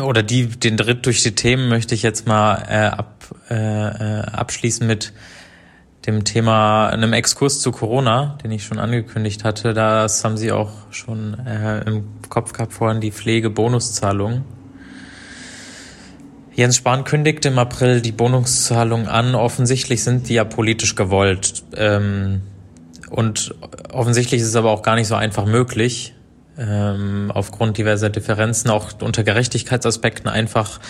oder die, den Dritt durch die Themen möchte ich jetzt mal äh, ab, äh, äh, abschließen mit dem Thema, einem Exkurs zu Corona, den ich schon angekündigt hatte. Das haben Sie auch schon äh, im Kopf gehabt vorhin, die Pflegebonuszahlung. Jens Spahn kündigte im April die Bonuszahlung an. Offensichtlich sind die ja politisch gewollt. Ähm, und offensichtlich ist es aber auch gar nicht so einfach möglich ähm, aufgrund diverser Differenzen, auch unter Gerechtigkeitsaspekten einfach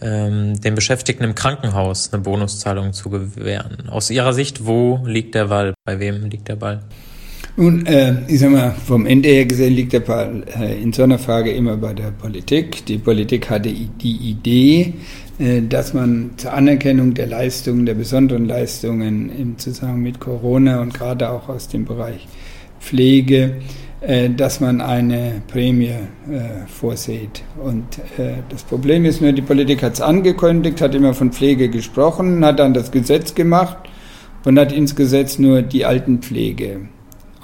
ähm, den Beschäftigten im Krankenhaus eine Bonuszahlung zu gewähren. Aus Ihrer Sicht, wo liegt der Ball? Bei wem liegt der Ball? Nun, äh, ich sag mal, vom Ende her gesehen liegt der Ball äh, in so einer Frage immer bei der Politik. Die Politik hatte die Idee, äh, dass man zur Anerkennung der Leistungen, der besonderen Leistungen im Zusammenhang mit Corona und gerade auch aus dem Bereich Pflege dass man eine Prämie äh, vorsieht. Und äh, das Problem ist nur, die Politik hat es angekündigt, hat immer von Pflege gesprochen, hat dann das Gesetz gemacht und hat ins Gesetz nur die Altenpflege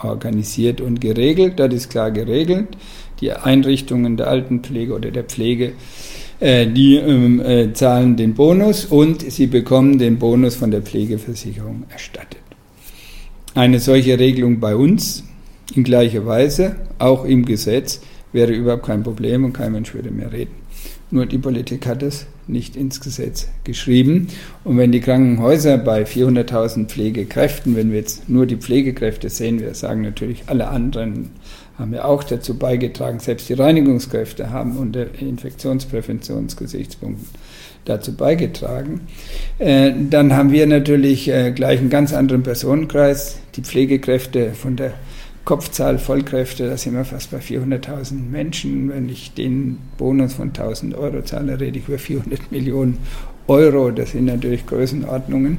organisiert und geregelt. Das ist klar geregelt. Die Einrichtungen der Altenpflege oder der Pflege Äh, die ähm, äh, zahlen den Bonus und sie bekommen den Bonus von der Pflegeversicherung erstattet. Eine solche Regelung bei uns in gleicher Weise, auch im Gesetz, wäre überhaupt kein Problem und kein Mensch würde mehr reden. Nur die Politik hat es nicht ins Gesetz geschrieben. Und wenn die Krankenhäuser bei 400.000 Pflegekräften, wenn wir jetzt nur die Pflegekräfte sehen, wir sagen natürlich, alle anderen haben ja auch dazu beigetragen, selbst die Reinigungskräfte haben unter Infektionspräventionsgesichtspunkten dazu beigetragen. Äh, dann haben wir natürlich äh, gleich einen ganz anderen Personenkreis. Die Pflegekräfte von der Kopfzahl Vollkräfte, da sind wir fast bei 400.000 Menschen. Wenn ich den Bonus von 1.000 Euro zahle, rede ich über 400 Millionen Euro. Das sind natürlich Größenordnungen,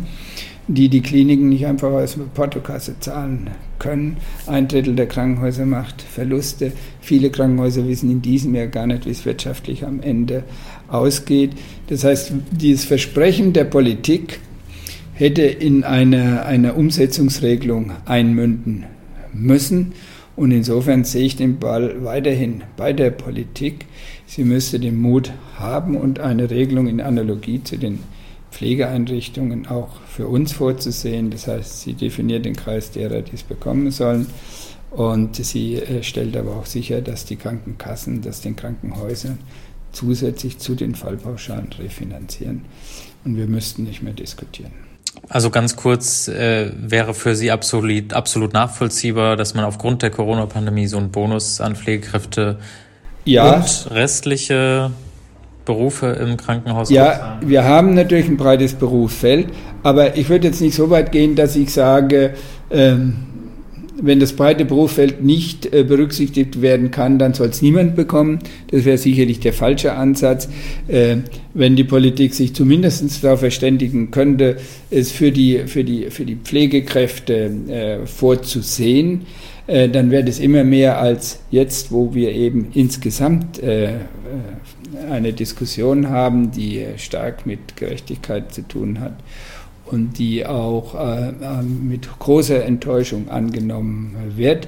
die die Kliniken nicht einfach aus der Portokasse zahlen können. Ein Drittel der Krankenhäuser macht Verluste. Viele Krankenhäuser wissen in diesem Jahr gar nicht, wie es wirtschaftlich am Ende ausgeht. Das heißt, dieses Versprechen der Politik hätte in eine, eine Umsetzungsregelung einmünden müssen. Und insofern sehe ich den Ball weiterhin bei der Politik. Sie müsste den Mut haben und eine Regelung in Analogie zu den Pflegeeinrichtungen auch für uns vorzusehen. Das heißt, sie definiert den Kreis derer, die es bekommen sollen. Und sie äh, stellt aber auch sicher, dass die Krankenkassen das den Krankenhäusern zusätzlich zu den Fallpauschalen refinanzieren. Und wir müssten nicht mehr diskutieren. Also ganz kurz, äh, wäre für Sie absolut, absolut nachvollziehbar, dass man aufgrund der Corona-Pandemie so einen Bonus an Pflegekräfte ja. und restliche Berufe im Krankenhaus Ja, wir haben natürlich ein breites Berufsfeld, aber ich würde jetzt nicht so weit gehen, dass ich sage, ähm, wenn das breite Berufsfeld nicht äh, berücksichtigt werden kann, dann soll es niemand bekommen. Das wäre sicherlich der falsche Ansatz. Äh, wenn die Politik sich zumindest darauf verständigen könnte, es für die, für die, für die Pflegekräfte äh, vorzusehen, dann wäre das immer mehr als jetzt, wo wir eben insgesamt eine Diskussion haben, die stark mit Gerechtigkeit zu tun hat und die auch äh, äh, mit großer Enttäuschung angenommen wird.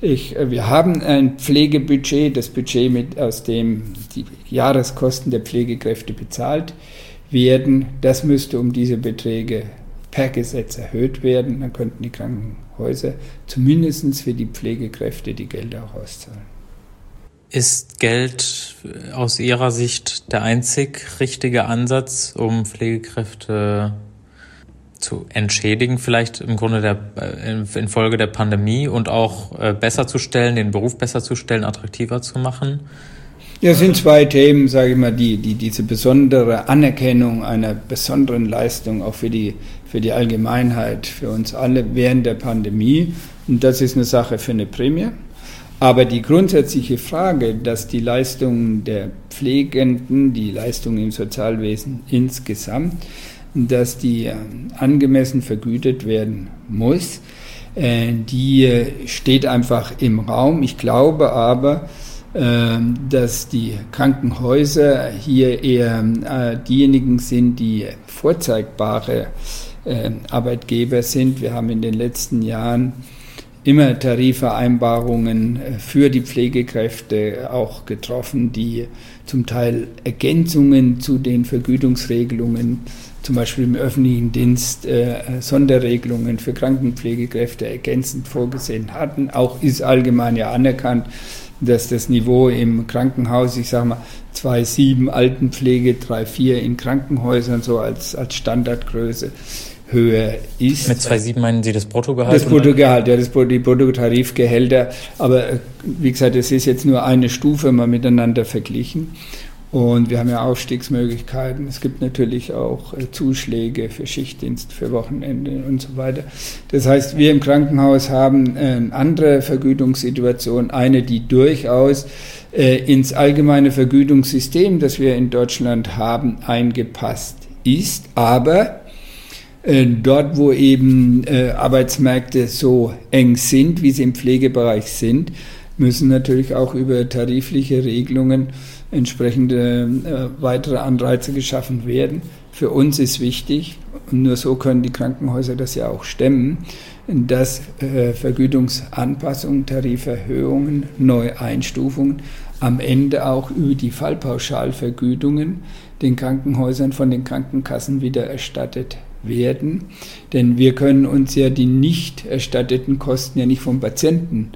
Ich, äh, wir haben ein Pflegebudget, das Budget, mit, aus dem die Jahreskosten der Pflegekräfte bezahlt werden. Das müsste um diese Beträge per Gesetz erhöht werden. Dann könnten die Krankenhäuser zumindest für die Pflegekräfte die Gelder auch auszahlen. Ist Geld aus Ihrer Sicht der einzig richtige Ansatz, um Pflegekräfte zu entschädigen, vielleicht im Grunde der, äh, infolge der Pandemie und auch äh, besser zu stellen, den Beruf besser zu stellen, attraktiver zu machen? Ja, es sind zwei Themen, sage ich mal, die, die diese besondere Anerkennung einer besonderen Leistung auch für die, für die Allgemeinheit, für uns alle während der Pandemie. Und das ist eine Sache für eine Prämie. Aber die grundsätzliche Frage, dass die Leistungen der Pflegenden, die Leistungen im Sozialwesen insgesamt, dass die äh, angemessen vergütet werden muss. Äh, die äh, steht einfach im Raum. Ich glaube aber, dass die Krankenhäuser hier eher diejenigen sind, die vorzeigbare Arbeitgeber sind. Wir haben in den letzten Jahren immer Tarifvereinbarungen für die Pflegekräfte auch getroffen, die zum Teil Ergänzungen zu den Vergütungsregelungen zum Beispiel im öffentlichen Dienst äh, Sonderregelungen für Krankenpflegekräfte ergänzend vorgesehen hatten. Auch ist allgemein ja anerkannt, dass das Niveau im Krankenhaus, ich sage mal 2,7 Altenpflege, 3,4 in Krankenhäusern so als, als Standardgröße höher ist. Mit 2,7 meinen Sie das Bruttogehalt? Das Bruttogehalt, ja, das, die Bruttotarifgehälter. Aber äh, wie gesagt, es ist jetzt nur eine Stufe mal miteinander verglichen. Und wir haben ja Aufstiegsmöglichkeiten. Es gibt natürlich auch äh, Zuschläge für Schichtdienst, für Wochenende und so weiter. Das heißt, wir im Krankenhaus haben eine andere Vergütungssituation, eine, die durchaus äh, ins allgemeine Vergütungssystem, das wir in Deutschland haben, eingepasst ist. Aber äh, dort, wo eben Arbeitsmärkte so eng sind, wie sie im Pflegebereich sind, müssen natürlich auch über tarifliche Regelungen entsprechende äh, weitere Anreize geschaffen werden. Für uns ist wichtig, und nur so können die Krankenhäuser das ja auch stemmen, dass äh, Vergütungsanpassungen, Tariferhöhungen, Neueinstufungen am Ende auch über die Fallpauschalvergütungen den Krankenhäusern von den Krankenkassen wieder erstattet werden. Denn wir können uns ja die nicht erstatteten Kosten ja nicht vom Patienten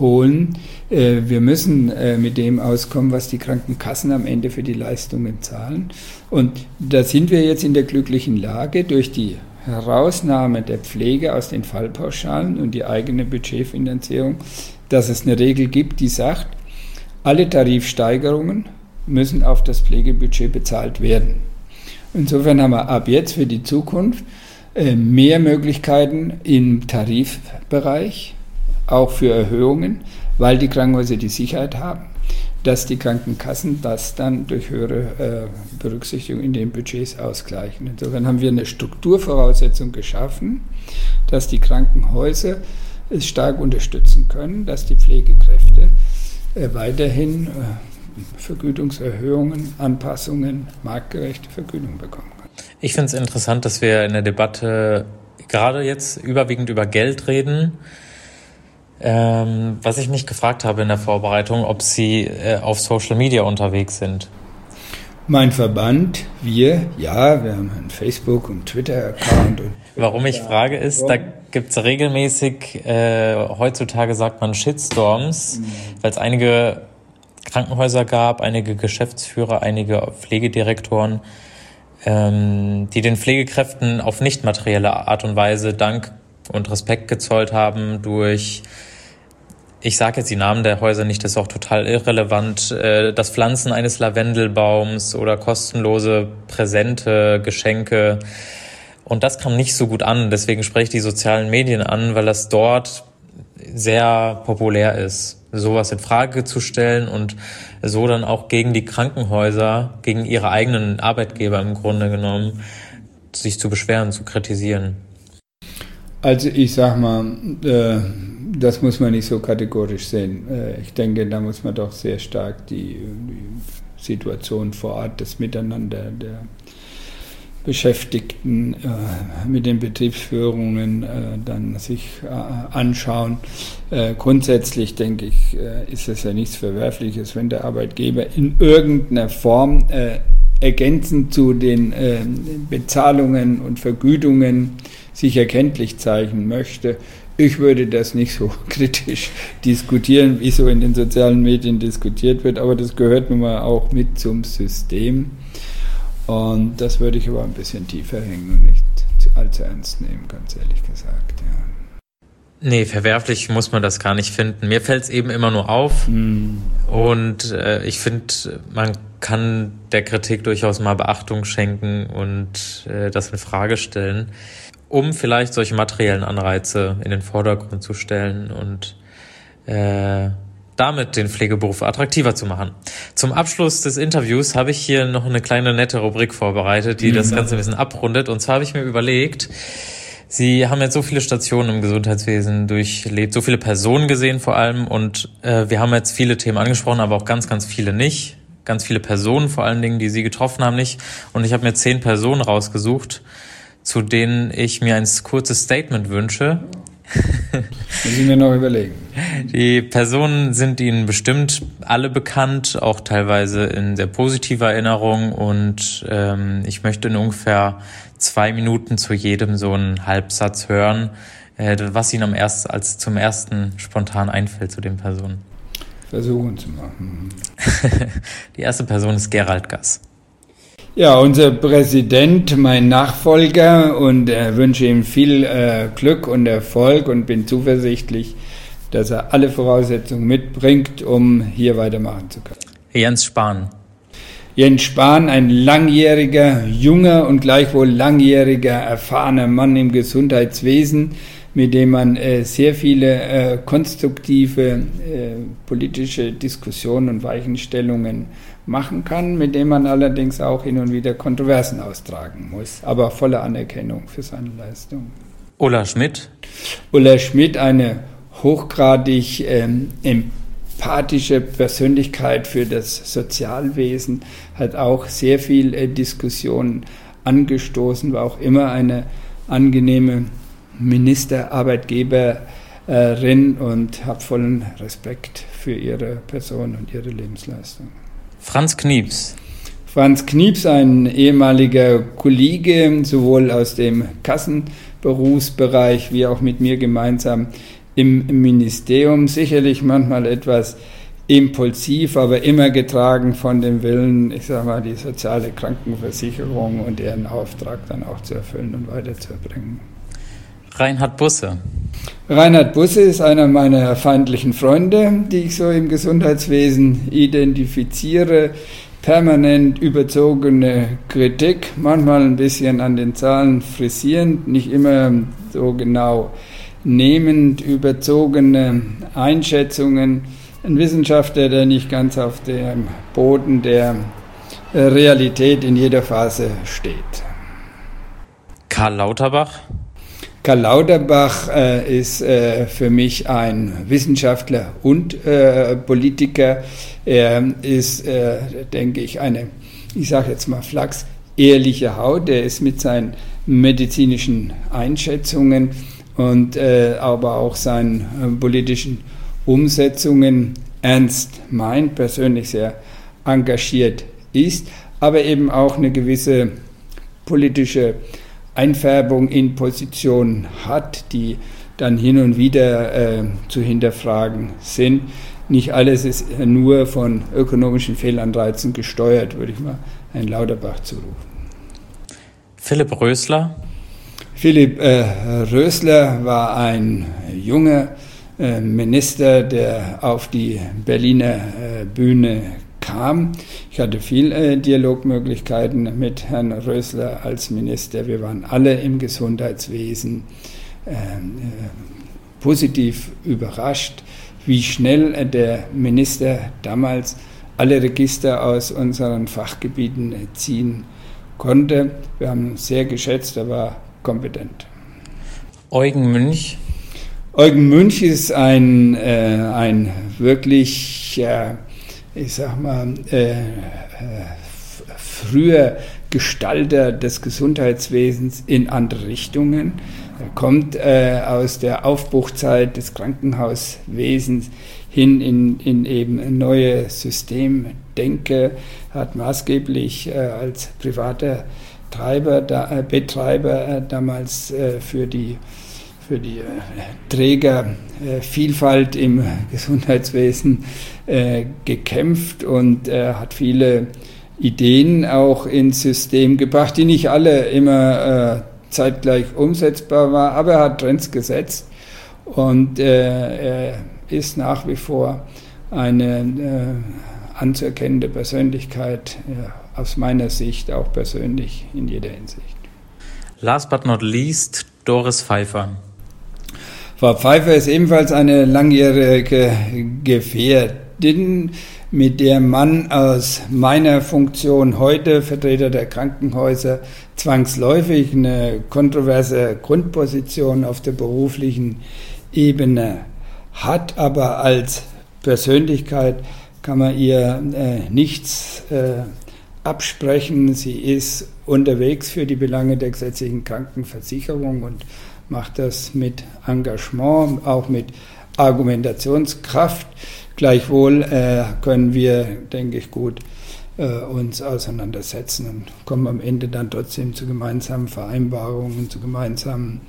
holen. Äh, wir müssen äh, mit dem auskommen, was die Krankenkassen am Ende für die Leistungen zahlen. Und da sind wir jetzt in der glücklichen Lage durch die Herausnahme der Pflege aus den Fallpauschalen und die eigene Budgetfinanzierung, dass es eine Regel gibt, die sagt, alle Tarifsteigerungen müssen auf das Pflegebudget bezahlt werden. Insofern haben wir ab jetzt für die Zukunft äh, mehr Möglichkeiten im Tarifbereich, auch für Erhöhungen, weil die Krankenhäuser die Sicherheit haben, dass die Krankenkassen das dann durch höhere äh, Berücksichtigung in den Budgets ausgleichen. Insofern haben wir eine Strukturvoraussetzung geschaffen, dass die Krankenhäuser es stark unterstützen können, dass die Pflegekräfte äh, weiterhin Vergütungserhöhungen, Anpassungen, marktgerechte Vergütung bekommen kann. Ich finde es interessant, dass wir in der Debatte gerade jetzt überwiegend über Geld reden. Ähm, was ich mich gefragt habe in der Vorbereitung, ob Sie äh, auf Social Media unterwegs sind. Mein Verband, wir, ja, wir haben einen Facebook- und Twitter-Account. Warum ich frage ist, da gibt es regelmäßig, äh, heutzutage sagt man Shitstorms, mhm. weil es einige Krankenhäuser gab, einige Geschäftsführer, einige Pflegedirektoren, ähm, die den Pflegekräften auf nicht materielle Art und Weise Dank und Respekt gezollt haben durch ich sage jetzt die Namen der Häuser nicht, das ist auch total irrelevant. Äh, das Pflanzen eines Lavendelbaums oder kostenlose Präsente, Geschenke. Und das kam nicht so gut an. Deswegen spreche ich die sozialen Medien an, weil das dort sehr populär ist sowas in Frage zu stellen und so dann auch gegen die Krankenhäuser, gegen ihre eigenen Arbeitgeber im Grunde genommen, sich zu beschweren, zu kritisieren. Also ich sag mal, äh, das muss man nicht so kategorisch sehen. Äh, ich denke, da muss man doch sehr stark die, die Situation vor Ort, das Miteinander der Beschäftigten äh, mit den Betriebsführungen äh, dann sich anschauen. Grundsätzlich denke ich, ist es ja nichts Verwerfliches, wenn der Arbeitgeber in irgendeiner Form ergänzend zu den Bezahlungen und Vergütungen sich erkenntlich zeichnen möchte. Ich würde das nicht so *laughs* kritisch diskutieren, wie so in den sozialen Medien diskutiert wird, aber das gehört nun mal auch mit zum System. Und das würde ich aber ein bisschen tiefer hängen und nicht allzu ernst nehmen, ganz ehrlich gesagt. Ja. Nee, verwerflich muss man das gar nicht finden. Mir fällt es eben immer nur auf. Mm. Und äh, ich finde, man kann der Kritik durchaus mal Beachtung schenken und äh, das in Frage stellen, um vielleicht solche materiellen Anreize in den Vordergrund zu stellen und äh, damit den Pflegeberuf attraktiver zu machen. Zum Abschluss des Interviews habe ich hier noch eine kleine nette Rubrik vorbereitet, die mhm. das Ganze ein bisschen abrundet. Und zwar habe ich mir überlegt, Sie haben jetzt so viele Stationen im Gesundheitswesen durchlebt, so viele Personen gesehen vor allem. Und äh, wir haben jetzt viele Themen angesprochen, aber auch ganz, ganz viele nicht. Ganz viele Personen vor allen Dingen, die Sie getroffen haben, nicht. Und ich habe mir zehn Personen rausgesucht, zu denen ich mir ein kurzes Statement wünsche. *laughs* Müssen wir noch überlegen. Die Personen sind Ihnen bestimmt alle bekannt, auch teilweise in sehr positiver Erinnerung. Und ähm, ich möchte in ungefähr zwei Minuten zu jedem so einen Halbsatz hören, äh, was Ihnen am erst, als zum ersten spontan einfällt zu den Personen. Versuchen zu machen. *laughs* Die erste Person ist Gerald Gass. Ja, unser Präsident, mein Nachfolger und äh, wünsche ihm viel äh, Glück und Erfolg und bin zuversichtlich, dass er alle Voraussetzungen mitbringt, um hier weitermachen zu können. Jens Spahn. Jens Spahn, ein langjähriger, junger und gleichwohl langjähriger, erfahrener Mann im Gesundheitswesen, mit dem man äh, sehr viele äh, konstruktive äh, politische Diskussionen und Weichenstellungen machen kann, mit dem man allerdings auch hin und wieder Kontroversen austragen muss, aber volle Anerkennung für seine Leistung. Ulla Schmidt. Ulla Schmidt, eine hochgradig ähm, empathische Persönlichkeit für das Sozialwesen, hat auch sehr viel äh, Diskussion angestoßen, war auch immer eine angenehme Ministerarbeitgeberin und habe vollen Respekt für ihre Person und ihre Lebensleistung. Franz Knieps. Franz Knieps, ein ehemaliger Kollege, sowohl aus dem Kassenberufsbereich wie auch mit mir gemeinsam im Ministerium, sicherlich manchmal etwas impulsiv, aber immer getragen von dem Willen, ich sage mal, die soziale Krankenversicherung und ihren Auftrag dann auch zu erfüllen und weiterzubringen. Reinhard Busse. Reinhard Busse ist einer meiner feindlichen Freunde, die ich so im Gesundheitswesen identifiziere. Permanent überzogene Kritik, manchmal ein bisschen an den Zahlen frisierend, nicht immer so genau nehmend, überzogene Einschätzungen ein Wissenschaftler, der nicht ganz auf dem Boden der äh, Realität in jeder Phase steht. Karl Lauterbach? Karl Lauterbach äh, ist äh, für mich ein Wissenschaftler und äh, Politiker. Er ist, äh, denke ich, eine, ich sage jetzt mal Flachs, ehrliche Haut. Er ist mit seinen medizinischen Einschätzungen und äh, aber auch seinen politischen Umsetzungen ernst meint, persönlich sehr engagiert ist, aber eben auch eine gewisse politische Einfärbung in Positionen hat, die dann hin und wieder äh, zu hinterfragen sind. Nicht alles ist nur von ökonomischen Fehlanreizen gesteuert, würde ich mal Herrn Lauterbach zurufen. Philipp Rösler. Philipp äh, Rösler war ein junger äh, Minister, der auf die Berliner äh, Bühne kam. Ich hatte viel äh, Dialogmöglichkeiten mit Herrn Rösler als Minister. Wir waren alle im Gesundheitswesen positiv überrascht, wie schnell der Minister damals alle Register aus unseren Fachgebieten ziehen konnte. Wir haben ihn sehr geschätzt, er war kompetent. Eugen Münch Eugen Münch ist ein, äh, ein wirklich, äh, ich sag mal, äh, äh früher Gestalter des Gesundheitswesens in andere Richtungen. Er kommt äh, aus der Aufbruchzeit des Krankenhauswesens hin in, in eben neue Systemdenke, hat maßgeblich äh, als privater Treiber, da, Betreiber damals für die für die äh, Trägervielfalt äh, im *laughs* Gesundheitswesen äh, gekämpft und hat viele Ideen auch ins System gebracht, die nicht alle immer zeitgleich umsetzbar waren, aber er hat Trends gesetzt und er ist nach wie vor eine anzuerkennende Persönlichkeit, aus meiner Sicht auch persönlich in jeder Hinsicht. Last but not least, Doris Pfeiffer. Frau Pfeiffer ist ebenfalls eine langjährige Gefährtin, mit der man aus meiner Funktion heute Vertreter der Krankenhäuser zwangsläufig eine kontroverse Grundposition auf der beruflichen Ebene hat, aber als Persönlichkeit kann man ihr äh, nichts äh, absprechen. Sie ist unterwegs für die Belange der gesetzlichen Krankenversicherung und macht das mit Engagement, auch mit Argumentationskraft. Gleichwohl äh, können wir, denke ich, gut äh, uns auseinandersetzen und kommen am Ende dann trotzdem zu gemeinsamen Vereinbarungen, zu gemeinsamen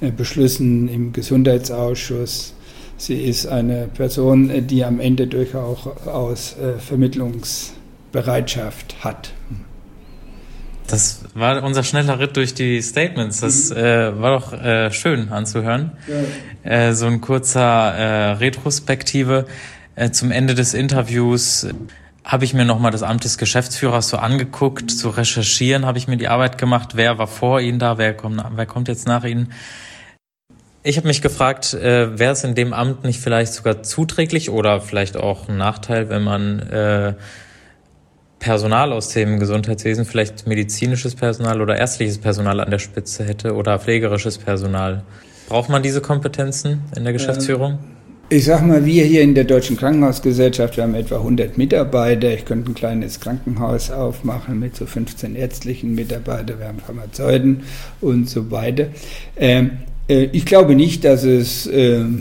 äh, Beschlüssen im Gesundheitsausschuss. Sie ist eine Person, äh, die am Ende durchaus äh, Vermittlungsbereitschaft hat. Das war unser schneller Ritt durch die Statements. Das mhm. äh, war doch äh, schön anzuhören. Ja. Äh, so ein kurzer äh, Retrospektive. Äh, zum Ende des Interviews habe ich mir nochmal das Amt des Geschäftsführers so angeguckt. Zu recherchieren habe ich mir die Arbeit gemacht. Wer war vor Ihnen da? Wer kommt, wer kommt jetzt nach Ihnen? Ich habe mich gefragt, äh, wäre es in dem Amt nicht vielleicht sogar zuträglich oder vielleicht auch ein Nachteil, wenn man äh, Personal aus dem Gesundheitswesen, vielleicht medizinisches Personal oder ärztliches Personal an der Spitze hätte oder pflegerisches Personal. Braucht man diese Kompetenzen in der Geschäftsführung? Ich sag mal, wir hier in der Deutschen Krankenhausgesellschaft, wir haben etwa 100 Mitarbeiter. Ich könnte ein kleines Krankenhaus aufmachen mit so 15 ärztlichen Mitarbeitern. Wir haben Pharmazeuten und so weiter. Ähm, äh, ich glaube nicht, dass es ähm,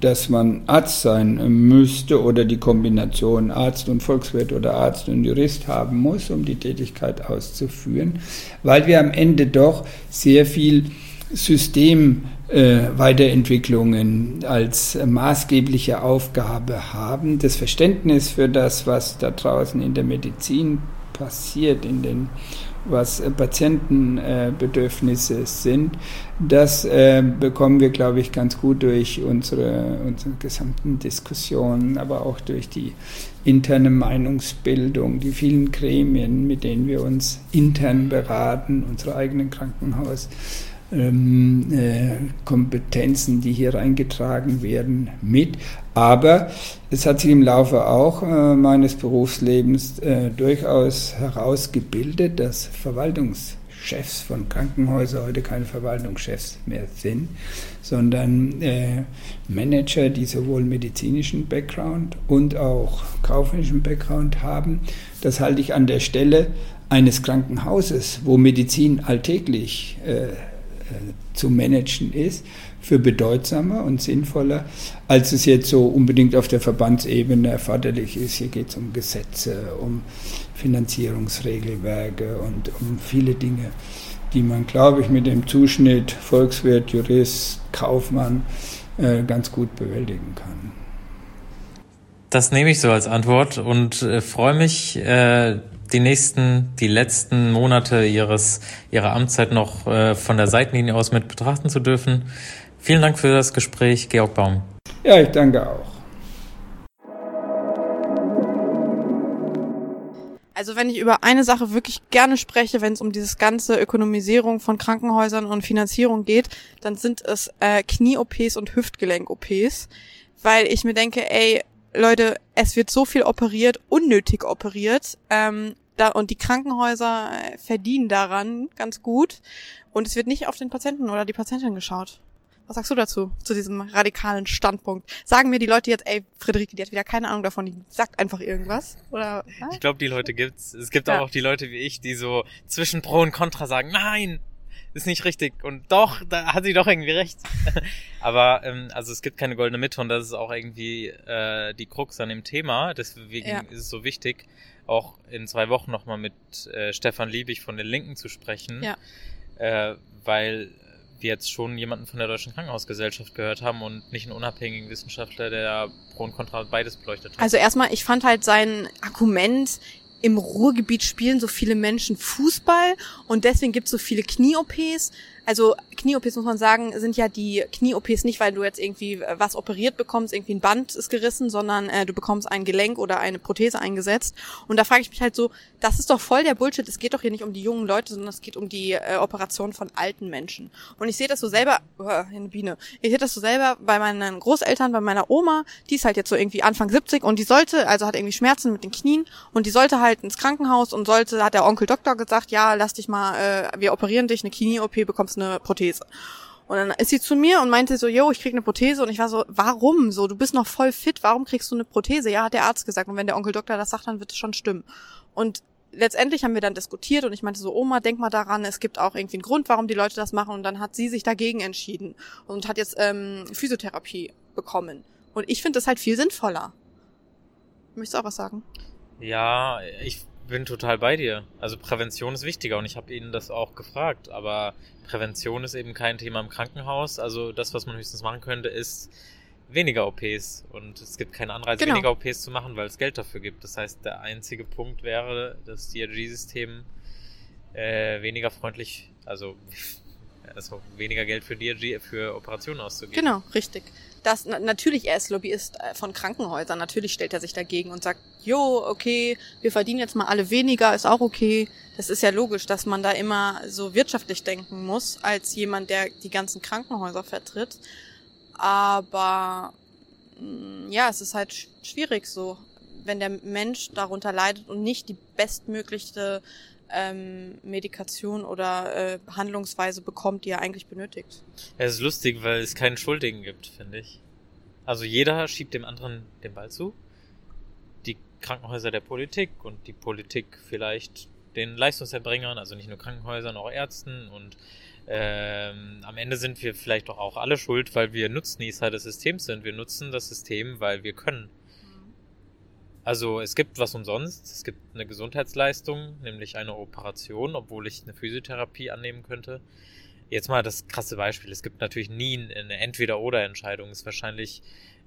dass man Arzt sein müsste oder die Kombination Arzt und Volkswirt oder Arzt und Jurist haben muss, um die Tätigkeit auszuführen, weil wir am Ende doch sehr viel Systemweiterentwicklungen äh, als maßgebliche Aufgabe haben. Das Verständnis für das, was da draußen in der Medizin passiert, in den was äh, Patientenbedürfnisse sind, das äh, bekommen wir, glaube ich, ganz gut durch unsere, unsere gesamten Diskussionen, aber auch durch die interne Meinungsbildung, die vielen Gremien, mit denen wir uns intern beraten, unsere eigenen Krankenhaus ähm, äh, Kompetenzen, die hier reingetragen werden, mit. Aber es hat sich im Laufe auch äh, meines Berufslebens äh, durchaus herausgebildet, dass Verwaltungschefs von Krankenhäusern heute keine Verwaltungschefs mehr sind, sondern äh, Manager, die sowohl medizinischen Background und auch kaufmännischen Background haben. Das halte ich an der Stelle eines Krankenhauses, wo Medizin alltäglich äh, zu managen ist, für bedeutsamer und sinnvoller, als es jetzt so unbedingt auf der Verbandsebene erforderlich ist. Hier geht es um Gesetze, um Finanzierungsregelwerke und um viele Dinge, die man, glaube ich, mit dem Zuschnitt Volkswirt, Jurist, Kaufmann äh, ganz gut bewältigen kann. Das nehme ich so als Antwort und äh, freue mich, äh, die nächsten, die letzten Monate ihres, ihrer Amtszeit noch äh, von der Seitenlinie aus mit betrachten zu dürfen. Vielen Dank für das Gespräch, Georg Baum. Ja, ich danke auch. Also wenn ich über eine Sache wirklich gerne spreche, wenn es um dieses ganze Ökonomisierung von Krankenhäusern und Finanzierung geht, dann sind es äh, Knie-OPs und Hüftgelenk-OPs, weil ich mir denke, ey, Leute, es wird so viel operiert, unnötig operiert. Ähm, da, und die Krankenhäuser äh, verdienen daran ganz gut. Und es wird nicht auf den Patienten oder die Patientin geschaut. Was sagst du dazu, zu diesem radikalen Standpunkt? Sagen mir die Leute jetzt, ey, Friederike, die hat wieder keine Ahnung davon, die sagt einfach irgendwas? Oder? Ja? Ich glaube, die Leute gibt's. Es gibt ja. auch die Leute wie ich, die so zwischen Pro und Contra sagen, nein, ist nicht richtig. Und doch, da hat sie doch irgendwie recht. *laughs* Aber ähm, also es gibt keine goldene Mitte und das ist auch irgendwie äh, die Krux an dem Thema. Deswegen ja. ist es so wichtig, auch in zwei Wochen nochmal mit äh, Stefan Liebig von den Linken zu sprechen. Ja. Äh, weil wir jetzt schon jemanden von der Deutschen Krankenhausgesellschaft gehört haben und nicht einen unabhängigen Wissenschaftler, der Pro und Contra beides beleuchtet hat. Also erstmal, ich fand halt sein Argument, im Ruhrgebiet spielen so viele Menschen Fußball und deswegen gibt es so viele Knie-OPs. Also Knie-OPs muss man sagen, sind ja die Knie-OPs nicht, weil du jetzt irgendwie äh, was operiert bekommst, irgendwie ein Band ist gerissen, sondern äh, du bekommst ein Gelenk oder eine Prothese eingesetzt. Und da frage ich mich halt so, das ist doch voll der Bullshit. Es geht doch hier nicht um die jungen Leute, sondern es geht um die äh, Operation von alten Menschen. Und ich sehe das so selber, oh, eine Biene, ich sehe das so selber bei meinen Großeltern, bei meiner Oma, die ist halt jetzt so irgendwie Anfang 70 und die sollte, also hat irgendwie Schmerzen mit den Knien und die sollte halt ins Krankenhaus und sollte, hat der Onkel Doktor gesagt, ja, lass dich mal, äh, wir operieren dich, eine Knie-OP, bekommst eine Prothese. Und dann ist sie zu mir und meinte so, yo, ich krieg eine Prothese. Und ich war so, warum? So, du bist noch voll fit, warum kriegst du eine Prothese? Ja, hat der Arzt gesagt. Und wenn der Onkel Doktor das sagt, dann wird es schon stimmen. Und letztendlich haben wir dann diskutiert und ich meinte so, Oma, denk mal daran, es gibt auch irgendwie einen Grund, warum die Leute das machen. Und dann hat sie sich dagegen entschieden und hat jetzt ähm, Physiotherapie bekommen. Und ich finde das halt viel sinnvoller. Möchtest du auch was sagen? Ja, ich bin total bei dir. Also Prävention ist wichtiger und ich habe Ihnen das auch gefragt, aber Prävention ist eben kein Thema im Krankenhaus. Also das, was man höchstens machen könnte, ist weniger OPs und es gibt keinen Anreiz, genau. weniger OPs zu machen, weil es Geld dafür gibt. Das heißt, der einzige Punkt wäre, das DRG-System äh, weniger freundlich, also *laughs* also weniger Geld für DRG, für Operationen auszugeben. Genau, richtig dass natürlich er ist Lobbyist äh, von Krankenhäusern, natürlich stellt er sich dagegen und sagt, jo, okay, wir verdienen jetzt mal alle weniger, ist auch okay. Das ist ja logisch, dass man da immer so wirtschaftlich denken muss, als jemand, der die ganzen Krankenhäuser vertritt. Aber mm, ja, es ist halt schwierig so, wenn der Mensch darunter leidet und nicht die bestmöglichste ähm, Medikation oder äh, Behandlungsweise bekommt, die er eigentlich benötigt. Es ist lustig, weil es keinen Schuldigen gibt, finde ich. Also jeder schiebt dem anderen den Ball zu. Die Krankenhäuser der Politik und die Politik vielleicht den Leistungserbringern, also nicht nur Krankenhäusern, auch Ärzten und ähm, am Ende sind wir vielleicht doch auch alle schuld, weil wir Nutznießer des Systems sind. Wir nutzen das System, weil wir können. Also es gibt was umsonst. Es gibt eine Gesundheitsleistung, nämlich eine Operation, obwohl ich eine Physiotherapie annehmen könnte. Jetzt mal das krasse Beispiel. Es gibt natürlich nie eine Entweder-Oder-Entscheidung. Es ist wahrscheinlich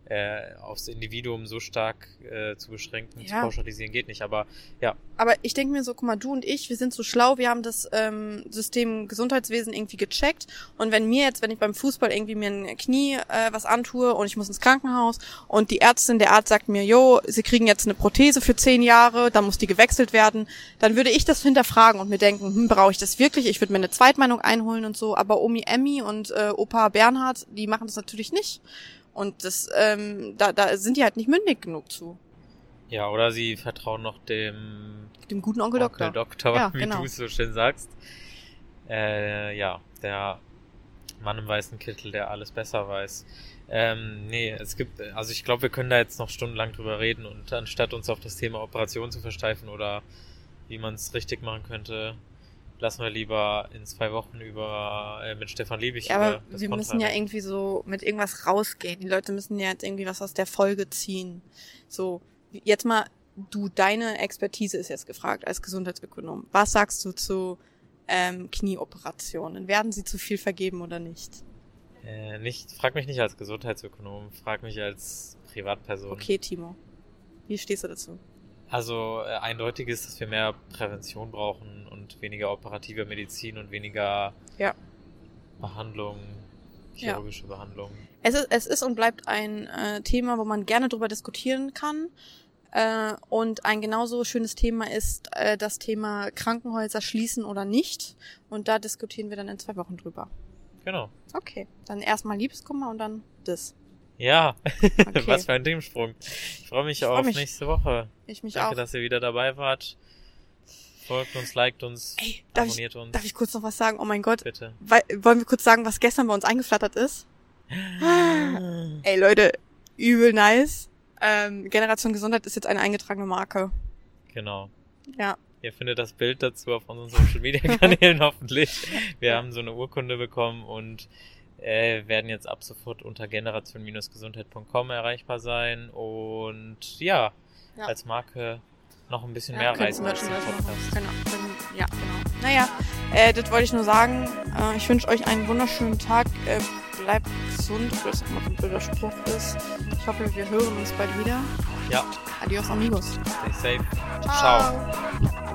äh, aufs Individuum so stark äh, zu beschränken, Ja. zu pauschalisieren geht nicht. Aber ja, Aber ich denke mir so, guck mal, du und ich, wir sind so schlau, wir haben das ähm, System Gesundheitswesen irgendwie gecheckt. Und wenn mir jetzt, wenn ich beim Fußball irgendwie mir ein Knie äh, was antue und ich muss ins Krankenhaus und die Ärztin, der Arzt sagt mir, jo, sie kriegen jetzt eine Prothese für zehn Jahre, dann muss die gewechselt werden, dann würde ich das hinterfragen und mir denken, hm, brauche ich das wirklich? Ich würde mir eine Zweitmeinung einholen und so. Aber Omi Emmy und äh, Opa Bernhard, die machen das natürlich nicht. Und das, ähm, da, da sind die halt nicht mündig genug zu. ja, oder sie vertrauen noch dem Dem guten Onkel Doktor. Onkel Doktor, Ja, *laughs* wie genau. du es so schön sagst. Äh, ja, der Mann im weißen Kittel, der alles besser weiß. Ähm, nee, es gibt, also ich glaube, wir können da jetzt noch stundenlang drüber reden und anstatt uns auf das Thema Operation zu versteifen oder wie man es richtig machen könnte, lassen wir lieber in zwei Wochen über äh, mit Stefan Liebig Ja, über aber das wir Kontra müssen ja reden. irgendwie so mit irgendwas rausgehen. Die Leute müssen ja jetzt irgendwie was aus der Folge ziehen. So, jetzt mal, du, deine Expertise ist jetzt gefragt als Gesundheitsökonom. Was sagst du zu ähm, Knieoperationen? Werden sie zu viel vergeben oder nicht? Äh, nicht, frag mich nicht als Gesundheitsökonom, frag mich als Privatperson. Okay, Timo. Wie stehst du dazu? Also äh, eindeutig ist, dass wir mehr Prävention brauchen und weniger operative Medizin und weniger Ja. Behandlung, chirurgische Behandlung. Es ist, es ist und bleibt ein äh, Thema, wo man gerne drüber diskutieren kann. Äh, und ein genauso schönes Thema ist äh, das Thema Krankenhäuser schließen oder nicht. Und da diskutieren wir dann in zwei Wochen drüber. Genau. Okay, dann erstmal Liebeskummer und dann das. Ja, *laughs* Okay. was für ein Themensprung. Ich freue mich Ich freu auf mich. nächste Woche. Ich mich Danke, auch. dass ihr wieder dabei wart. Folgt uns, liked uns, Ey, darf ich, abonniert uns. darf ich kurz noch was sagen? Oh mein Gott. Bitte. Wei- wollen wir kurz sagen, was gestern bei uns eingeflattert ist? *gasps* Ey Leute, übel nice. Ähm, Generation Gesundheit ist jetzt eine eingetragene Marke. Genau. Ja. Ihr findet das Bild dazu auf unseren Social Media *laughs* Kanälen hoffentlich. Wir haben so eine Urkunde bekommen und äh, werden jetzt ab sofort unter generation-gesundheit.com erreichbar sein und ja, Ja. als Marke noch ein bisschen Ja, mehr reisen als den. Podcast. Genau. Ja, genau. Naja, äh, das wollte ich nur sagen. Äh, ich wünsche euch einen wunderschönen Tag. Äh, bleibt gesund, das auch mal ein blöder Spruch ist. Ich hoffe, wir hören uns bald wieder. Ja, Adios, amigos. stay safe. Ciao. Ciao.